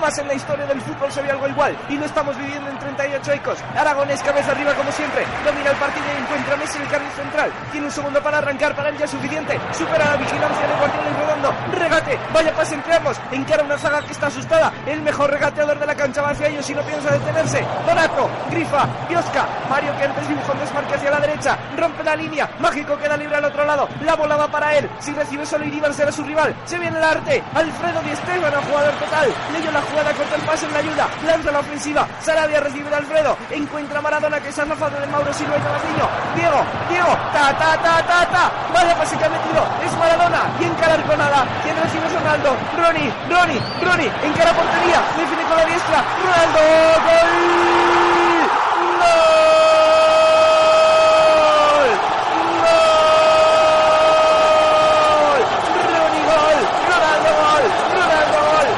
Jamás en la historia del fútbol se vio algo igual y lo estamos viviendo en 38 ecos. Aragonés cabeza arriba como siempre. Domina el partido y encuentra Messi en el carril central. Tiene un segundo para arrancar, para él ya suficiente. Supera la vigilancia de Guardiola y Redondo. Regate, vaya pase entre ambos. Encara una zaga que está asustada. El mejor regateador de la cancha va hacia ellos y no piensa detenerse. Donato, Grifa, Biosca. Mario que antes dibujó un desmarque hacia la derecha. Rompe la línea. Mágico queda libre al otro lado. La bola va para él. Si recibe solo Iribar será su rival. Se viene el arte. Alfredo Di Esteban, jugador total. Leyó la jugada, corta el pase en la ayuda. Lanza la ofensiva. Sarabia recibe Alfredo. Encuentra a Maradona que se ha zafado de Mauro Silva y Tomaciño. Diego, Diego. Ta, ta, ta, ta, ta. Vaya pase que ha metido. Es Maradona. Y encara con nada. Quien recibe es Ronaldo. Ronnie, Ronnie, Ronnie. Encara portería. Define con la diestra. Ronaldo. ¡Gol! Ronnie gol, Ronaldo gol, Ronaldo gol,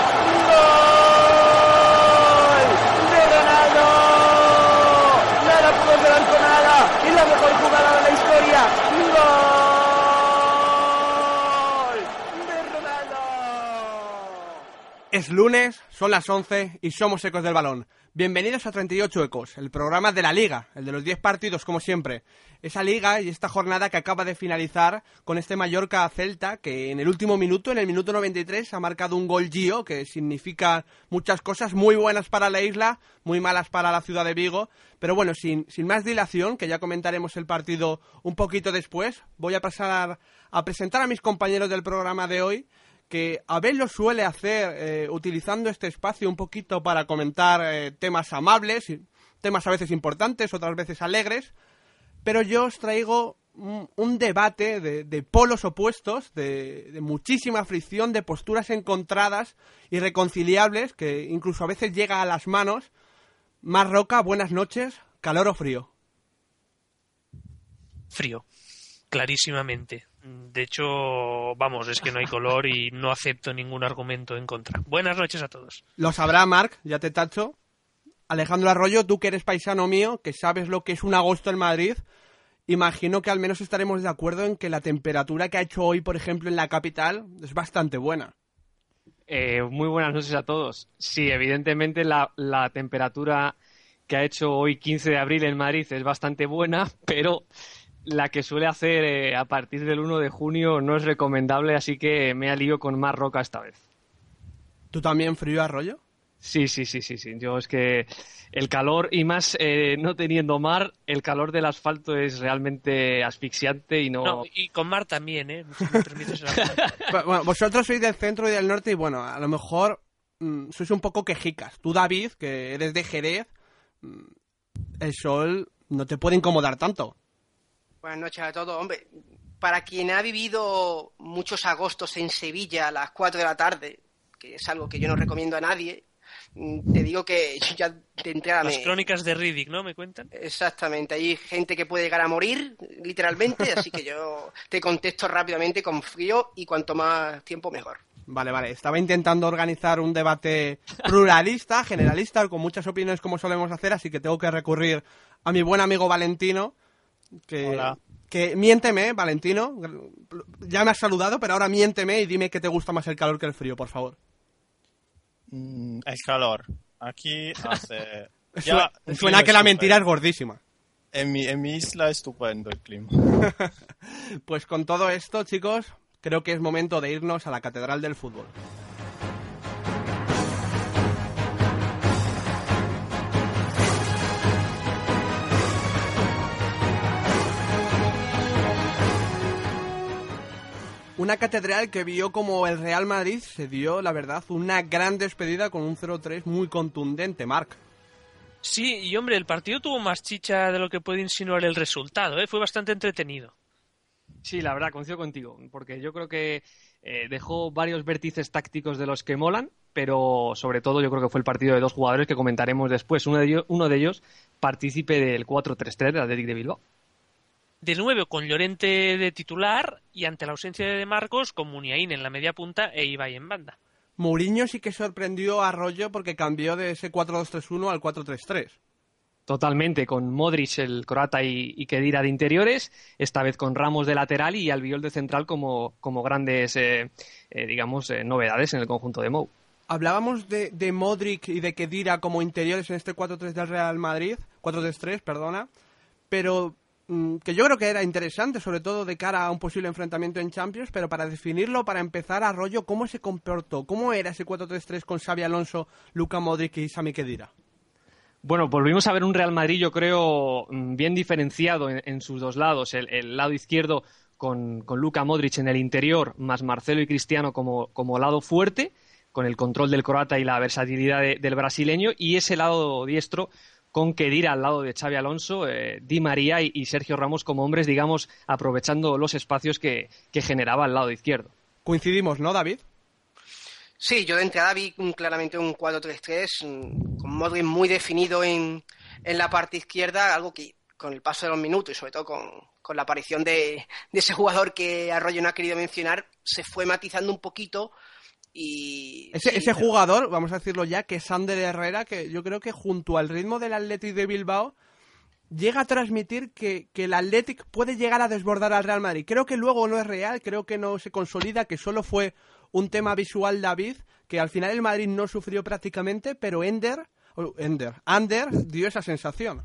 gol de Ronaldo. Nada pudo quedar con nada. Es la mejor jugada de la historia. Gol de Ronaldo. Es lunes, son las 11 y somos Ecos del Balón. Bienvenidos a 38 Ecos, el programa de la Liga, el de los 10 partidos como siempre. Esa liga y esta jornada que acaba de finalizar con este Mallorca Celta que en el último minuto, en el minuto 93, ha marcado un gol Gio que significa muchas cosas muy buenas para la isla, muy malas para la ciudad de Vigo. Pero bueno, sin, sin más dilación, que ya comentaremos el partido un poquito después, voy a pasar a presentar a mis compañeros del programa de hoy que Abel lo suele hacer eh, utilizando este espacio un poquito para comentar eh, temas amables, temas a veces importantes, otras veces alegres, pero yo os traigo un, debate de, de polos opuestos, de, de muchísima fricción, de posturas encontradas, irreconciliables, que incluso a veces llega a las manos. Mar Roca, buenas noches, calor o frío. Frío, clarísimamente. De hecho, vamos, es que no hay color y no acepto ningún argumento en contra. Buenas noches a todos. Lo sabrá Marc, ya te tacho. Alejandro Arroyo, tú que eres paisano mío, que sabes lo que es un agosto en Madrid, imagino que al menos estaremos de acuerdo en que la temperatura que ha hecho hoy, por ejemplo, en la capital es bastante buena. Eh, muy buenas noches a todos. Sí, evidentemente la, la temperatura que ha hecho hoy 15 de abril en Madrid es bastante buena, pero la que suele hacer eh, a partir del 1 de junio no es recomendable, así que me alío con más roca esta vez. ¿Tú también frío Arroyo? Sí, sí, sí, sí, sí. Yo es que el calor, y más eh, no teniendo mar, el calor del asfalto es realmente asfixiante y no... No, y con Mar también, ¿eh? Si me permites la- Bueno, vosotros sois del centro y del norte y bueno, a lo mejor mm, sois un poco quejicas. Tú, David, que eres de Jerez, mm, el sol no te puede incomodar tanto. Buenas noches a todos. Hombre, para quien ha vivido muchos agostos en Sevilla a las 4 de la tarde, que es algo que yo no recomiendo a nadie, mm, te digo que yo ya de entrada Las me... crónicas de Riddick, ¿no? ¿Me cuentan? Exactamente, hay gente que puede llegar a morir, literalmente, así que yo te contesto rápidamente con frío y cuanto más tiempo mejor. Vale, vale. Estaba intentando organizar un debate pluralista, generalista, con muchas opiniones como solemos hacer, así que tengo que recurrir a mi buen amigo Valentino, que, Hola. que miénteme, Valentino. Ya me has saludado, pero ahora miénteme y dime que te gusta más el calor que el frío, por favor. Mm, el calor. Aquí hace... Ya, suena que la mentira es gordísima. En mi, en mi isla estupendo el clima. Pues con todo esto, chicos, creo que es momento de irnos a la Catedral del Fútbol. Una catedral que vio como el Real Madrid se dio, la verdad, una gran despedida con un 0-3 muy contundente, Marc. Sí, y hombre, el partido tuvo más chicha de lo que puede insinuar el resultado, ¿eh? Fue bastante entretenido. Sí, la verdad, coincido contigo, porque yo creo que eh, dejó varios vértices tácticos de los que molan, pero sobre todo yo creo que fue el partido de dos jugadores que comentaremos después. Uno de ellos, uno de ellos partícipe del 4-3-3 del Athletic de Bilbao. De nuevo con Llorente de titular y ante la ausencia de Marcos con Muniain en la media punta e Ibai en banda. Mourinho sí que sorprendió a Arroyo porque cambió de ese 4-2-3-1 al 4-3-3. Totalmente, con Modric, el croata y, y Kedira de interiores, esta vez con Ramos de lateral y Albiol de central como, como grandes, eh, eh, digamos, eh, novedades en el conjunto de Mou. Hablábamos de, de Modric y de Kedira como interiores en este 4-3 del Real Madrid, 4-3-3, perdona, pero que yo creo que era interesante, sobre todo de cara a un posible enfrentamiento en Champions, pero para definirlo, para empezar, Arroyo, ¿cómo se comportó? ¿Cómo era ese 4-3-3 con Xavi Alonso, Luca Modric y Sami Kedira? Bueno, volvimos a ver un Real Madrid, yo creo, mm, bien diferenciado en, sus dos lados. El, lado izquierdo con, con Luka Modric en el interior, más Marcelo y Cristiano como, como lado fuerte, con el control del croata y la versatilidad de- del brasileño, y ese lado diestro con Kedira al lado de Xavi Alonso, eh, Di María y, y Sergio Ramos como hombres, digamos, aprovechando los espacios que, que generaba al lado izquierdo. Coincidimos, ¿no, David? Sí, yo de entrada vi un- claramente un 4-3-3 mm, con Modric muy definido en, en la parte izquierda, algo que con el paso de los minutos y sobre todo con, con la aparición de, de ese jugador que Arroyo no ha querido mencionar, se fue matizando un poquito y... Ese, sí, ese pero- jugador, vamos a decirlo ya, que es Sander Herrera, que yo creo que junto al ritmo del Athletic de Bilbao llega a transmitir que, que el Athletic puede llegar a desbordar al Real Madrid. Creo que luego no es real, creo que no se consolida, que solo fue un tema visual David, que al final el Madrid no sufrió prácticamente, pero Ender, o Ender, Ander dio esa sensación.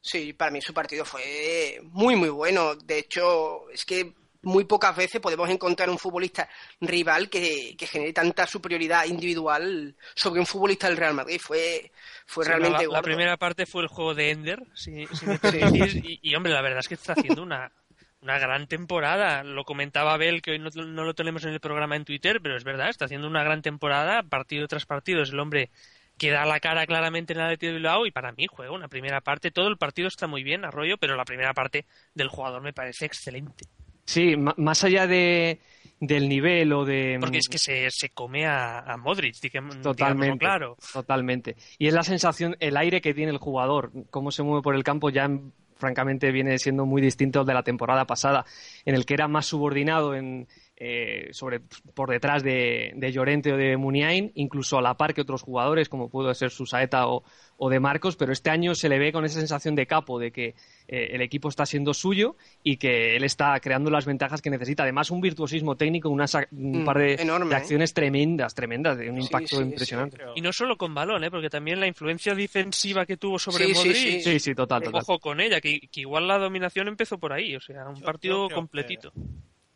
Sí, para mí su partido fue muy, muy bueno. De hecho, es que muy pocas veces podemos encontrar un futbolista rival que, que genere tanta superioridad individual sobre un futbolista del Real Madrid. Fue, fue Sí, realmente la, la primera parte fue el juego de Ender, si, si me y, y, hombre, la verdad es que está haciendo una, una gran temporada. Lo comentaba Abel, que hoy no, no lo tenemos en el programa en Twitter, pero es verdad, está haciendo una gran temporada, partido tras partido. Es el hombre que da la cara claramente en Athletic de Bilbao y para mí juega una primera parte. Todo el partido está muy bien, Arroyo, pero la primera parte del jugador me parece excelente. Sí, más allá de, del nivel o de... Porque es que se, se come a, a Modric, digamos, Totalmente, claro. totalmente. Y es la sensación, el aire que tiene el jugador, cómo se mueve por el campo ya mm, francamente viene siendo muy distinto al de la temporada pasada, en el que era más subordinado en, eh, sobre, por detrás de, de Llorente o de Muniain, incluso a la par que otros jugadores, como pudo ser Susaeta o, o de Marcos, pero este año se le ve con esa sensación de capo, de que eh, el equipo está siendo suyo y que él está creando las ventajas que necesita. Además, un virtuosismo técnico, una un Mm, par de, enorme, de ¿eh? acciones tremendas, tremendas, de un Sí, impacto sí, impresionante. Y no solo con balón, ¿eh? porque también la influencia defensiva que tuvo sobre Modric. sí. Sí, sí, total, total. Ojo con ella, que, que igual la dominación empezó por ahí, o sea, un Yo- partido completito.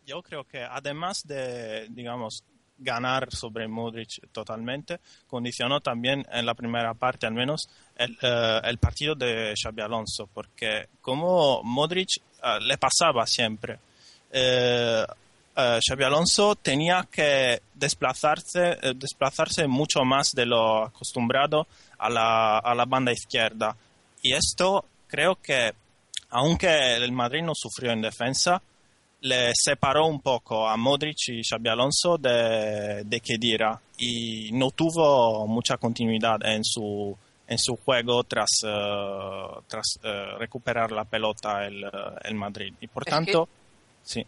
Yo creo que además de, digamos, ganar sobre Modric totalmente, condicionó también en la primera parte al menos el, eh, el partido de Xabi Alonso, porque como Modric eh, le pasaba siempre, eh, Xabi Alonso tenía que desplazarse, desplazarse mucho más de lo acostumbrado a la, a la banda izquierda. Y esto creo que, aunque el Madrid no sufrió en defensa, le separó un poco a Modric y Xabi Alonso de, de Kedira y no tuvo mucha continuidad en su, en su juego tras, eh, tras eh, recuperar la pelota el, el Madrid. Y por Es tanto, sí.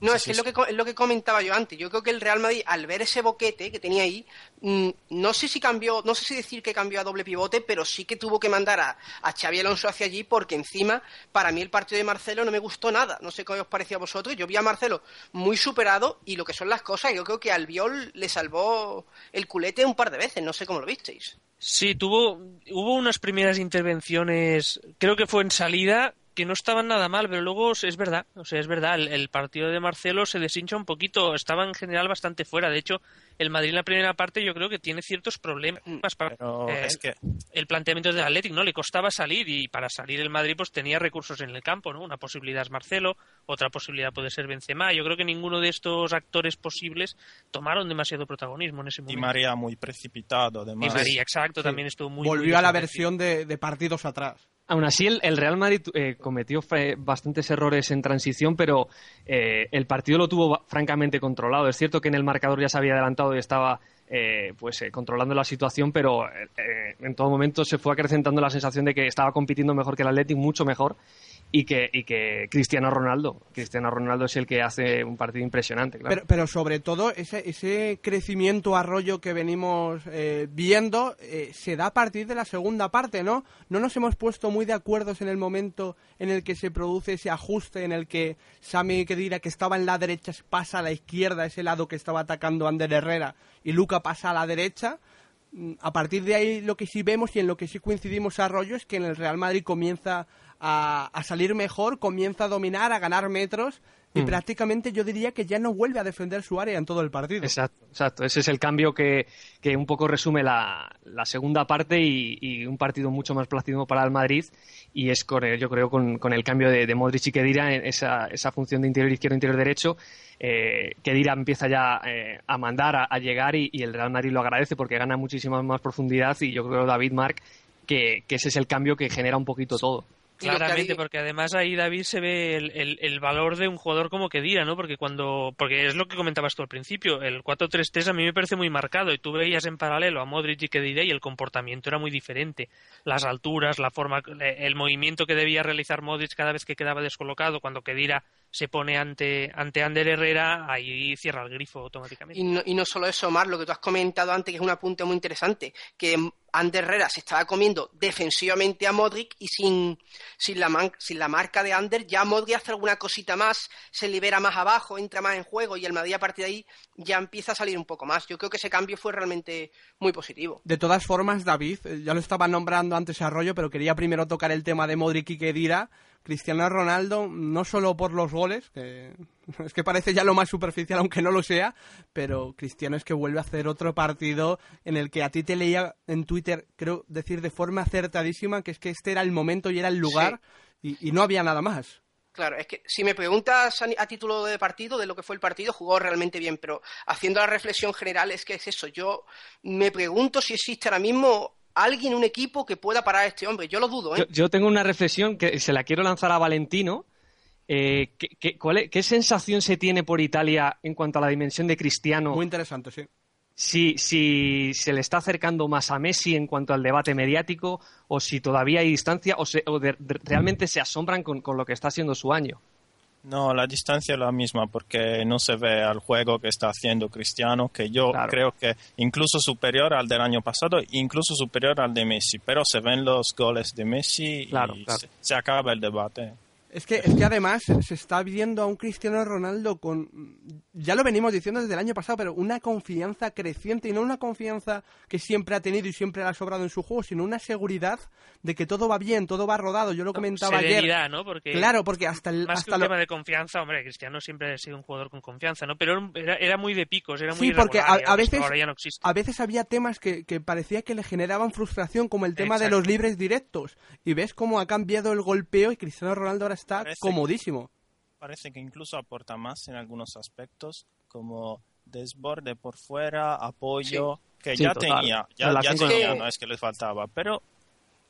No, Sí, es sí, que es sí. lo que, es lo que comentaba yo antes. Yo creo que el Real Madrid, al ver ese boquete que tenía ahí, mm, no sé si cambió, no sé si decir que cambió a doble pivote, pero sí que tuvo que mandar a, a Xavi Alonso hacia allí, porque encima, para mí el partido de Marcelo no me gustó nada. No sé cómo os pareció a vosotros. Yo vi a Marcelo muy superado y lo que son las cosas, yo creo que al Viol le salvó el culete un par de veces. No sé cómo lo visteis. Sí, tuvo, hubo unas primeras intervenciones, creo que fue en salida, que no estaban nada mal, pero luego es verdad, o sea, es verdad, el, el partido de Marcelo se deshincha un poquito, estaba en general bastante fuera. De hecho, el Madrid en la primera parte yo creo que tiene ciertos problemas para eh, es que el planteamiento del Athletic, ¿no? Le costaba salir y para salir el Madrid pues tenía recursos en el campo, ¿no? Una posibilidad es Marcelo, otra posibilidad puede ser Benzema. Yo creo que ninguno de estos actores posibles tomaron demasiado protagonismo en ese momento. María muy precipitado, además. María, exacto, también estuvo muy muy Volvió a la versión de, de partidos atrás. Aún así, el, Real Madrid eh, cometió bastantes errores en transición, pero eh, el partido lo tuvo francamente controlado. Es cierto que en el marcador ya se había adelantado y estaba eh, pues eh, controlando la situación, pero eh, en todo momento se fue acrecentando la sensación de que estaba compitiendo mejor que el Athletic, mucho mejor. Y que, y que Cristiano Ronaldo. Cristiano Ronaldo es el que hace un partido impresionante, claro. Pero, sobre todo, ese, ese crecimiento arroyo que venimos eh, viendo eh, se da a partir de la segunda parte, ¿no? No nos hemos puesto muy de acuerdo en el momento en el que se produce ese ajuste, en el que Sami Kedira, que estaba en la derecha, pasa a la izquierda, ese lado que estaba atacando Ander Herrera, y Luca pasa a la derecha. Mm, A partir de ahí, lo que sí vemos y en lo que sí coincidimos Arroyo es que en el Real Madrid comienza a, a salir mejor, comienza a dominar, a ganar metros y Mm. prácticamente yo diría que ya no vuelve a defender su área en todo el partido. Exacto, exacto. Ese es el cambio que, que un poco resume la, la segunda parte y, y un partido mucho más plácido para el Madrid. Y es con el- yo creo con, con el cambio de, de Modric y Kedira en esa, esa función de interior izquierdo, interior derecho. Eh, Kedira empieza ya eh, a mandar, a, a llegar y, y el Real Madrid lo agradece porque gana muchísima más profundidad. Y yo creo, David Marc, que, que ese es el cambio que genera un poquito todo. Que Claramente, porque además ahí David se ve el, el- el valor de un jugador como Kedira, ¿no? Porque cuando, porque es lo que comentabas tú al principio, el 4-3-3 a mí me parece muy marcado y tú veías en paralelo a Modric y Kedira y el comportamiento era muy diferente. Las alturas, la forma, el movimiento que debía realizar Modric cada vez que quedaba descolocado, cuando Kedira se pone ante, ante Ander Herrera, ahí cierra el grifo automáticamente. Y no, y no solo eso, Omar, lo que tú has comentado antes, que es un apunte muy interesante, que Ander Herrera se estaba comiendo defensivamente a Modric y sin, sin, la, man- sin la marca de Ander, ya Modric hace alguna cosita más, se libera más abajo, entra más en juego y el Madrid a partir de ahí ya empieza a salir un poco más. Yo creo que ese cambio fue realmente muy positivo. De todas formas, David, eh, ya lo estaba nombrando antes Arroyo, pero quería primero tocar el tema de Modric y Kedira. Cristiano Ronaldo, no solo por los goles, que es que parece ya lo más superficial, aunque no lo sea, pero Cristiano es que vuelve a hacer otro partido en el que a ti te leía en Twitter, creo decir de forma acertadísima, que es que este era el momento y era el lugar y, y no había nada más. Claro, es que si me preguntas a, a título de partido, de lo que fue el partido, jugó realmente bien, pero haciendo la reflexión general es que es eso. Yo me pregunto si existe ahora mismo alguien, un equipo que pueda parar a este hombre. Yo lo dudo, ¿eh? Yo, yo tengo una reflexión que se la quiero lanzar a Valentino. Eh, ¿qué, qué, cuál es- qué sensación se tiene por Italia en cuanto a la dimensión de Cristiano? Muy interesante, sí. Si, si se le está acercando más a Messi en cuanto al debate mediático, o si todavía hay distancia, o, se- o de- de- realmente se asombran con, con lo que está siendo su año. No, la distancia es la misma porque no se ve al juego que está haciendo Cristiano, que yo Claro. creo que incluso superior al del año pasado, incluso superior al de Messi, pero se ven los goles de Messi Claro, y claro. Se, se acaba el debate. Es que, es que además se está viendo a un Cristiano Ronaldo con, ya lo venimos diciendo desde el año pasado, pero una confianza creciente y no una confianza que siempre ha tenido y siempre le ha sobrado en su juego, sino una seguridad de que todo va bien, todo va rodado. Yo lo comentaba ayer. Serenidad, ¿no? Porque Claro, porque hasta el... más que hasta un lo- tema de confianza, hombre, Cristiano siempre ha sido un jugador con confianza, ¿no? Pero era, era muy de picos, era muy Sí, porque a, veces ahora ya no existe. a veces había temas que, que parecía que le generaban frustración, como el tema de los libres directos. Y ves cómo ha cambiado el golpeo y Cristiano Ronaldo ahora está Parece- comodísimo. Parece que incluso aporta más en algunos aspectos, como desborde por fuera, apoyo, que Sí, ya total. tenía, ya, ya tenía, Sí. no es que le faltaba, pero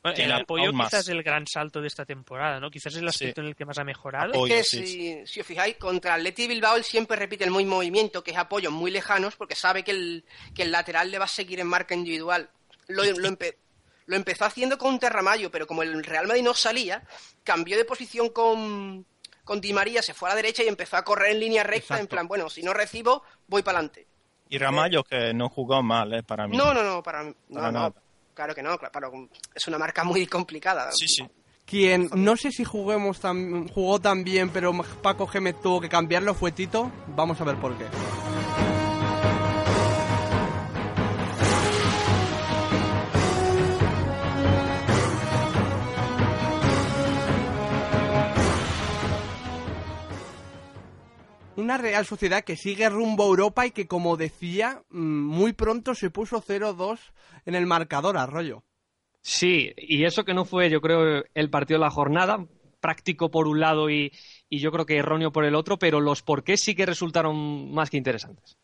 Bueno, el apoyo quizás es el gran salto de esta temporada, ¿no? Quizás es el Sí. aspecto en el que más ha mejorado. Apoyo. Es que sí, si, si os fijáis, contra Atleti Bilbao él siempre repite el mismo movimiento, que es apoyos muy lejanos, porque sabe que el, que el lateral le va a seguir en marca individual. Lo, lo, empe- lo empezó haciendo con Terramayo, pero como el Real Madrid no salía, cambió de posición con, con Di María, se fue a la derecha y empezó a correr en línea recta, en plan, bueno, si no recibo, voy para adelante. y Ramallo que no jugó mal, eh, para mí. No, no, no, para mí. No, Para no, nada. claro que no, claro, es una marca muy complicada. Sí, sí. Quien no sé si juguemos tan, jugó tan bien, pero Paco Gémez tuvo que cambiarlo fue Tito. Vamos a ver por qué. Una Real Sociedad que sigue rumbo a Europa y que, como decía, mm, muy pronto se puso 0-2 en el marcador, Arroyo. Sí, y eso que no fue, yo creo, el partido de la jornada, práctico por un lado y, y yo creo que erróneo por el otro, pero los porqués sí que resultaron más que interesantes.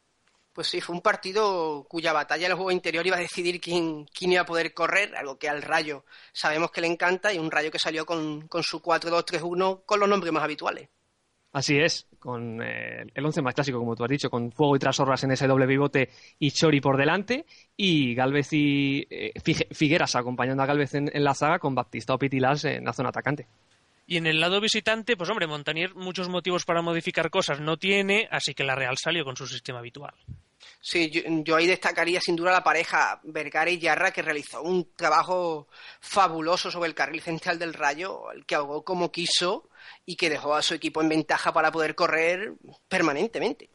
Pues sí, fue un partido cuya batalla en el juego interior iba a decidir quién, quién iba a poder correr, algo que al Rayo sabemos que le encanta, y un Rayo que salió con, con su 4-2-3-1 con los nombres más habituales. Así es, con eh, el once más clásico, como tú has dicho, con Fuego y Trasorras en ese doble pivote y Chori por delante, y Galvez y eh, Figueras acompañando a Galvez en, en la zaga con Baptista o Pitilás en la zona atacante. Y en el lado visitante, pues hombre, Montanier muchos motivos para modificar cosas no tiene, así que la Real salió con su sistema habitual. Sí, yo, yo, ahí destacaría sin duda la pareja Vergara y Yarra, que realizó un trabajo fabuloso sobre el carril central del Rayo, el que ahogó como quiso y que dejó a su equipo en ventaja para poder correr permanentemente.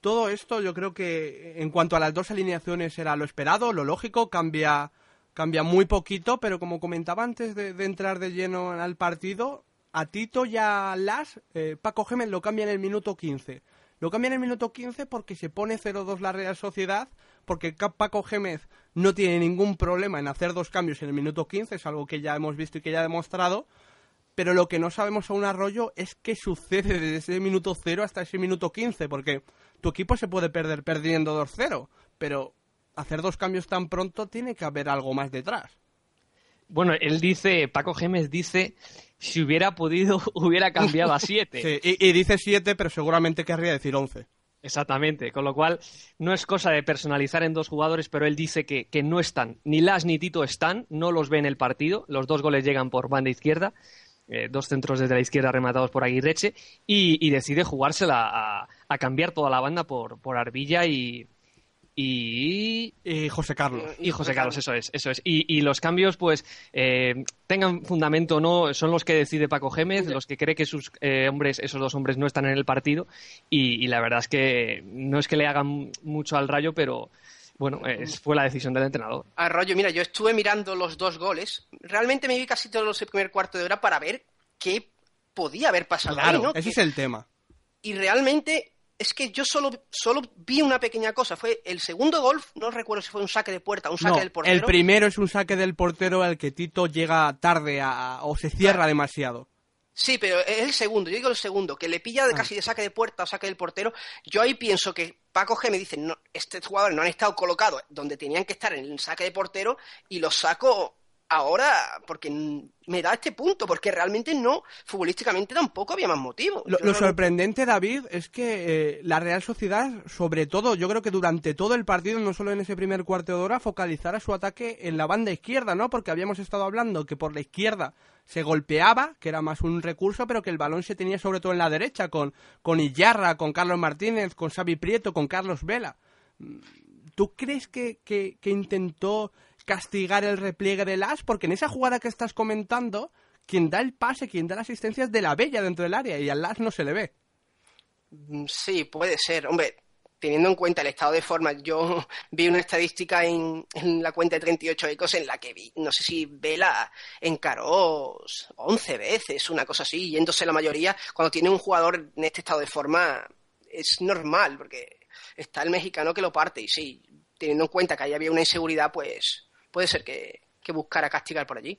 Todo esto yo creo que en cuanto a las dos alineaciones era lo esperado, lo lógico, cambia, cambia muy poquito, pero como comentaba antes de, entrar de lleno al partido, a Tito y a Las, eh, Paco Gémez lo cambia en el minuto 15. Lo cambia en el minuto 15 porque se pone 0-2 la Real Sociedad, porque Paco Gémez no tiene ningún problema en hacer dos cambios en el minuto 15, es algo que ya hemos visto y que ya ha demostrado, pero lo que no sabemos a un arroyo es qué sucede desde ese minuto 0 hasta ese minuto 15, porque tu equipo se puede perder perdiendo 2-0, pero hacer dos cambios tan pronto tiene que haber algo más detrás. Bueno, él dice, Paco Gémez dice, si hubiera podido, hubiera cambiado a 7. Sí, y, y, dice 7, pero seguramente querría decir 11. Exactamente, con lo cual no es cosa de personalizar en dos jugadores, pero él dice que, que, no están, ni Las ni Tito están, no los ve en el partido, los dos goles llegan por banda izquierda, eh, dos centros desde la izquierda rematados por Aguirreche, y, y decide jugársela a, a, cambiar toda la banda por, por Arbilla y, y... y, José Carlos. Y José Carlos, eso es, eso es. Y, y los cambios, pues, eh, tengan fundamento o no, son los que decide Paco Gémez, los que cree que sus eh, hombres, esos dos hombres, no están en el partido. Y, y, la verdad es que no es que le hagan mucho al rayo, pero bueno, es, fue la decisión del entrenador. Arroyo, mira, yo estuve mirando los dos goles. Realmente me vi casi todo el primer cuarto de hora para ver qué podía haber pasado. Claro, ahí, ¿no? ese que... es el tema. Y realmente es que yo solo, solo vi una pequeña cosa. Fue el segundo gol, no recuerdo si fue un saque de puerta o un saque no, del portero. El primero es un saque del portero al que Tito llega tarde a, o se cierra claro. demasiado. Sí, pero es el segundo, yo digo el segundo, que le pilla de casi de saque de puerta o saque del portero. Yo ahí pienso que Paco G me dice, no, estos jugadores no han estado colocados donde tenían que estar en el saque de portero y los saco ahora porque me da este punto, porque realmente no, futbolísticamente tampoco había más motivo. Lo, lo sorprendente, David, es que eh, la Real Sociedad, sobre todo, yo creo que durante todo el partido, no solo en ese primer cuarto de hora, focalizara su ataque en la banda izquierda, ¿no? Porque habíamos estado hablando que por la izquierda se golpeaba, que era más un recurso, pero que el balón se tenía sobre todo en la derecha, con, con Iyarra, con Carlos Martínez, con Xavi Prieto, con Carlos Vela. ¿Tú crees que, que, que intentó castigar el repliegue del As, porque en esa jugada que estás comentando, quien da el pase, quien da la asistencia es de la Bella dentro del área y al As no se le ve. Sí, puede ser. Hombre, teniendo en cuenta el estado de forma, yo vi una estadística en, en la cuenta de 38 ecos en la que vi, no sé si Vela encaró 11 veces, una cosa así, yéndose la mayoría. Cuando tiene un jugador en este estado de forma, es normal, porque está el mexicano que lo parte y sí, teniendo en cuenta que ahí había una inseguridad, pues puede ser que, que buscara castigar por allí.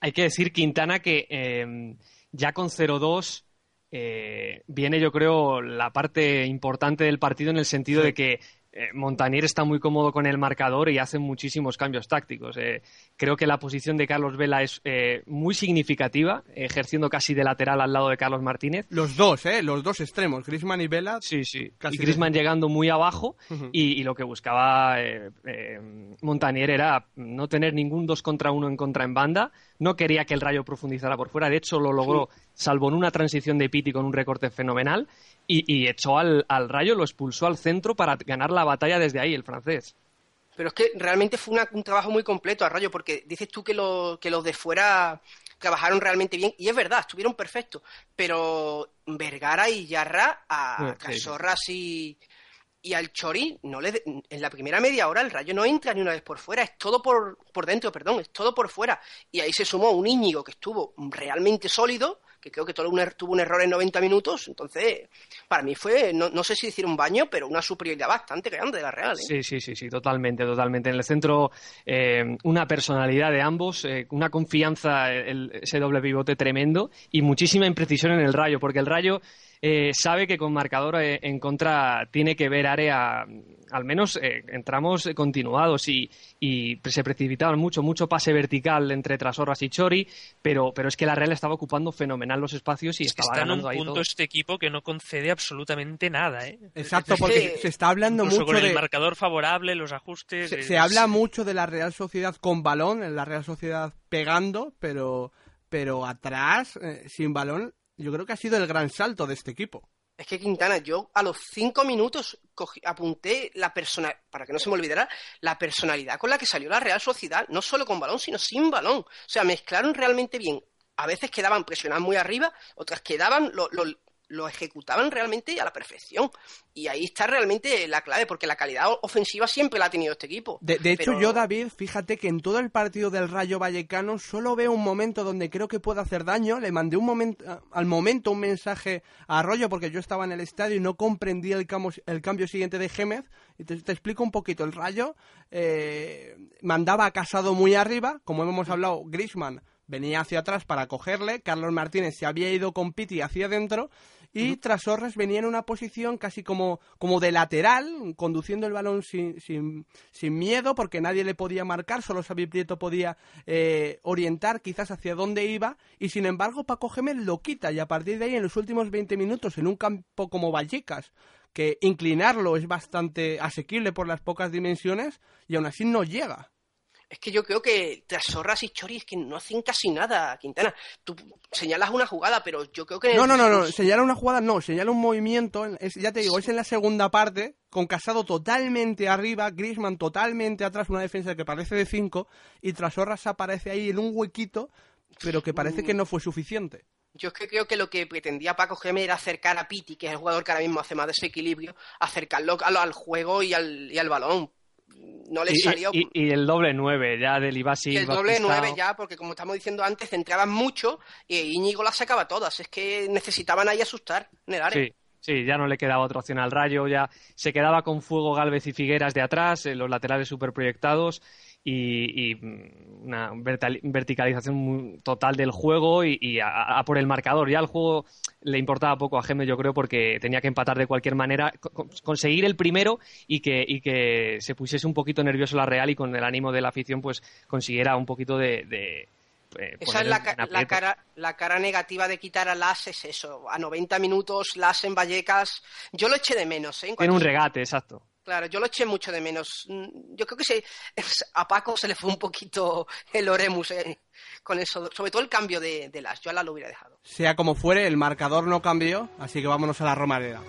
Hay que decir, Quintana, que eh, ya con 0-2 eh, viene, yo creo, la parte importante del partido en el sentido sí. de que eh, Montanier está muy cómodo con el marcador y hace muchísimos cambios tácticos. Eh, creo que la posición de Carlos Vela es eh, muy significativa, ejerciendo casi de lateral al lado de Carlos Martínez. Los dos, ¿eh? Los dos extremos, Grisman y Vela. Sí, sí. Casi y Grisman de... llegando muy abajo uh -huh. y, y, lo que buscaba eh, Montanier era no tener ningún dos contra uno en contra en banda. No quería que el Rayo profundizara por fuera. De hecho, lo logró, sí. salvo en una transición de Piti con un recorte fenomenal. Y, y echó al, al, Rayo, lo expulsó al centro para ganar la batalla desde ahí, el francés. Pero es que realmente fue una, un trabajo muy completo al Rayo, porque dices tú que, lo, que los de fuera trabajaron realmente bien, y es verdad, estuvieron perfectos, pero Vergara y Yarra a sí, Casorras sí. y, y al Chori, no le, en la primera media hora el Rayo no entra ni una vez por fuera, es todo por, por dentro, perdón, es todo por fuera. Y ahí se sumó un Íñigo que estuvo realmente sólido, que creo que todo un, er, tuvo un error en 90 minutos. Entonces, para mí fue, no, no sé si decir un baño, pero una superioridad bastante grande de la Real. ¿eh? Sí, sí, sí, sí, totalmente, totalmente. En el centro, eh, una personalidad de ambos, eh, una confianza, el, ese doble pivote tremendo y muchísima imprecisión en el rayo, porque el rayo eh, sabe que con marcador eh, en contra tiene que ver área, al menos eh, entramos continuados y, y, se precipitaban mucho, mucho pase vertical entre Trasorras y Chori, pero, pero es que la Real estaba ocupando fenomenal los espacios y es estaba que está ganando en un punto todo. este equipo que no concede absolutamente nada. ¿eh? Exacto, porque se, está hablando mucho con de... el marcador favorable, los ajustes... Se, es... se habla mucho de la Real Sociedad con balón, en la Real Sociedad pegando, pero pero atrás, eh, sin balón, yo creo que ha sido el gran salto de este equipo. Es que Quintana, yo a los cinco minutos apunté la persona, para que no se me olvidara, la personalidad con la que salió la Real Sociedad, no solo con balón, sino sin balón. O sea, mezclaron realmente bien. A veces quedaban presionados muy arriba, otras quedaban lo ejecutaban realmente a la perfección. Y ahí está realmente la clave, porque la calidad ofensiva siempre la ha tenido este equipo. De, hecho, yo, David, fíjate que en todo el partido del Rayo Vallecano solo veo un momento donde creo que puede hacer daño. Le mandé un momento, al momento un mensaje a Arroyo porque yo estaba en el estadio y no comprendí el, cambio, el cambio siguiente de Gémez. Y te, explico un poquito. El Rayo eh, mandaba a Casado muy arriba, como hemos hablado, Grisman venía hacia atrás para cogerle, Carlos Martínez se había ido con Piti hacia adentro y Trasorras venía en una posición casi como, como de lateral, conduciendo el balón sin, sin, sin miedo, porque nadie le podía marcar, solo Xavi Prieto podía eh, orientar quizás hacia dónde iba, y sin embargo Paco Gémez lo quita, y a partir de ahí en los últimos 20 minutos, en un campo como Vallecas, que inclinarlo es bastante asequible por las pocas dimensiones, y aún así no llega es que yo creo que Trasorras y Chori es que no hacen casi nada, Quintana. Tú señalas una jugada, pero yo creo que... No, no, no, no, señala una jugada, no, señala un movimiento, ya te digo, es en la segunda parte, con Casado totalmente arriba, Grisman totalmente atrás, una defensa que parece de 5, y Trasorras aparece ahí en un huequito, pero que parece que no fue suficiente. Yo es que creo que lo que pretendía Paco Gémez era acercar a Piti, que es el jugador que ahora mismo hace más desequilibrio, acercarlo al, al juego y al, y al balón no les salió. Y, el doble 9 ya del Ibasi. el doble 9 ya, porque como estamos diciendo antes, centraban mucho y Íñigo las sacaba todas. Es que necesitaban ahí asustar en el área. Sí. Sí, ya no le quedaba otra opción al Rayo, ya se quedaba con Fuego, Galvez y Figueras de atrás, los laterales super proyectados y, una verticalización total del juego y, a, por el marcador. Ya el juego le importaba poco a Gémez, yo creo, porque tenía que empatar de cualquier manera, conseguir el primero y que, y que se pusiese un poquito nervioso la Real y con el ánimo de la afición pues consiguiera un poquito de... Eh, Esa es la, cara, la cara negativa de quitar a Las, es eso. A 90 minutos, Las en Vallecas. Yo lo eché de menos. ¿eh? En un regate, exacto. Claro, yo lo eché mucho de menos. Mm, yo creo que se, a Paco se le fue un poquito el Oremus eh, con eso, sobre todo el cambio de, las. Yo a la lo hubiera dejado. Sea como fuere, el marcador no cambió, así que vámonos a la Romareda.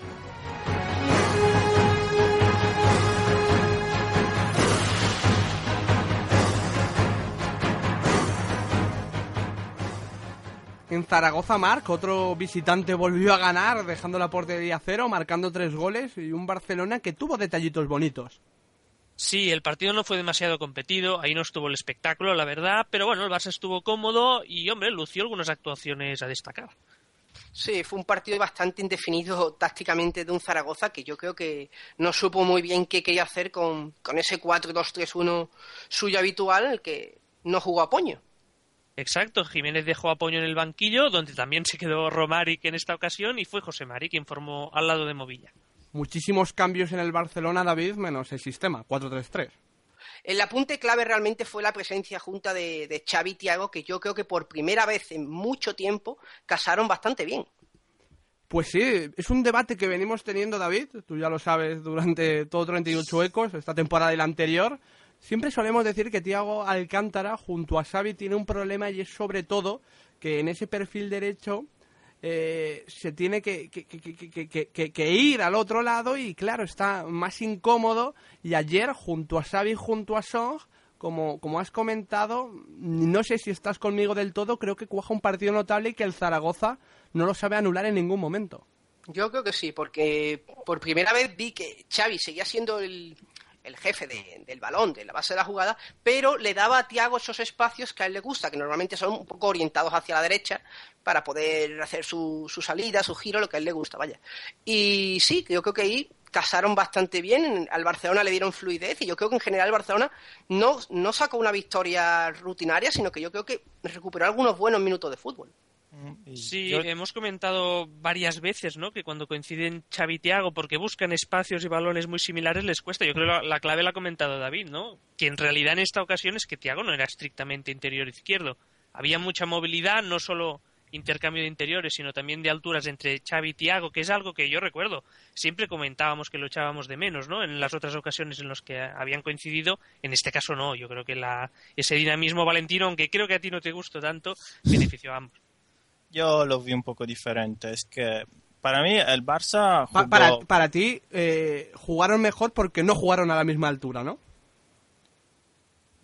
En Zaragoza, Marc, otro visitante volvió a ganar, dejando la portería cero, marcando tres goles y un Barcelona que tuvo detallitos bonitos. Sí, el partido no fue demasiado competido, ahí no estuvo el espectáculo, la verdad, pero bueno, el Barça estuvo cómodo y, hombre, lució algunas actuaciones a destacar. Sí, fue un partido bastante indefinido tácticamente de un Zaragoza que yo creo que no supo muy bien qué quería hacer con, con ese 4-2-3-1 suyo habitual, que no jugó a poño. Exacto, Jiménez dejó apoyo en el banquillo, donde también se quedó Romaric en esta ocasión y fue José Mari quien formó al lado de Movilla. Muchísimos cambios en el Barcelona, David, menos el sistema, 4-3-3. El apunte clave realmente fue la presencia junta de, de Xavi y Thiago, que yo creo que por primera vez en mucho tiempo casaron bastante bien. Pues sí, es un debate que venimos teniendo, David, tú ya lo sabes, durante todo 38 ecos, esta temporada y la anterior, Siempre solemos decir que Tiago Alcántara junto a Xavi tiene un problema y es sobre todo que en ese perfil derecho eh, se tiene que, que, ir al otro lado y claro, está más incómodo y ayer junto a Xavi, junto a Song, como, como has comentado, no sé si estás conmigo del todo, creo que cuaja un partido notable y que el Zaragoza no lo sabe anular en ningún momento. Yo creo que sí, porque por primera vez vi que Xavi seguía siendo el, el jefe del balón, de la base de la jugada, pero le daba a Tiago esos espacios que a él le gusta, que normalmente son un poco orientados hacia la derecha para poder hacer su, su salida, su giro, lo que a él le gusta, vaya. Y sí, yo creo que ahí casaron bastante bien, al Barcelona le dieron fluidez y yo creo que en general el Barcelona no, no sacó una victoria rutinaria, sino que yo creo que recuperó algunos buenos minutos de fútbol. Sí, hemos comentado varias veces, ¿no? Que cuando coinciden Xavi y Thiago, porque buscan espacios y balones muy similares, les cuesta. Yo creo que la, la, clave la ha comentado David, ¿no? Que en realidad en esta ocasión es que Thiago no era estrictamente interior izquierdo. Había mucha movilidad, no solo intercambio de interiores, sino también de alturas entre Xavi y Tiago, que es algo que yo recuerdo. Siempre comentábamos que lo echábamos de menos, ¿no? En las otras ocasiones en las que habían coincidido, en este caso no. Yo creo que la, ese dinamismo valentino, aunque creo que a ti no te gustó tanto, benefició a ambos. Yo lo vi un poco diferente. Es que para mí el Barça jugó... para, para ti eh, jugaron mejor porque no jugaron a la misma altura, ¿no?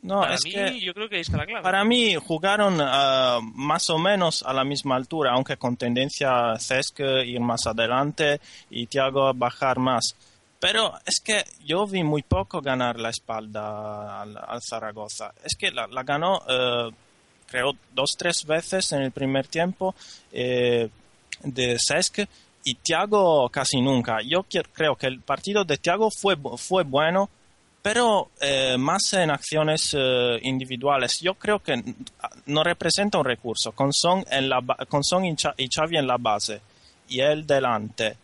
No, para es mí, que yo creo que ahí está la clave. para mí jugaron ah, más o menos a la misma altura, aunque con tendencia a Cesc ir más adelante y Thiago bajar más. Pero es que yo vi muy poco ganar la espalda al, al Zaragoza. Es que la, la ganó, eh, creo, dos, tres veces en el primer tiempo eh, de Cesc y Thiago casi nunca. Yo creo que el partido de Thiago fue, fue bueno, pero eh, más en acciones eh, individuales. Yo creo que no representa un recurso. Con Son, en la, con Son y Xavi en la base y él delante.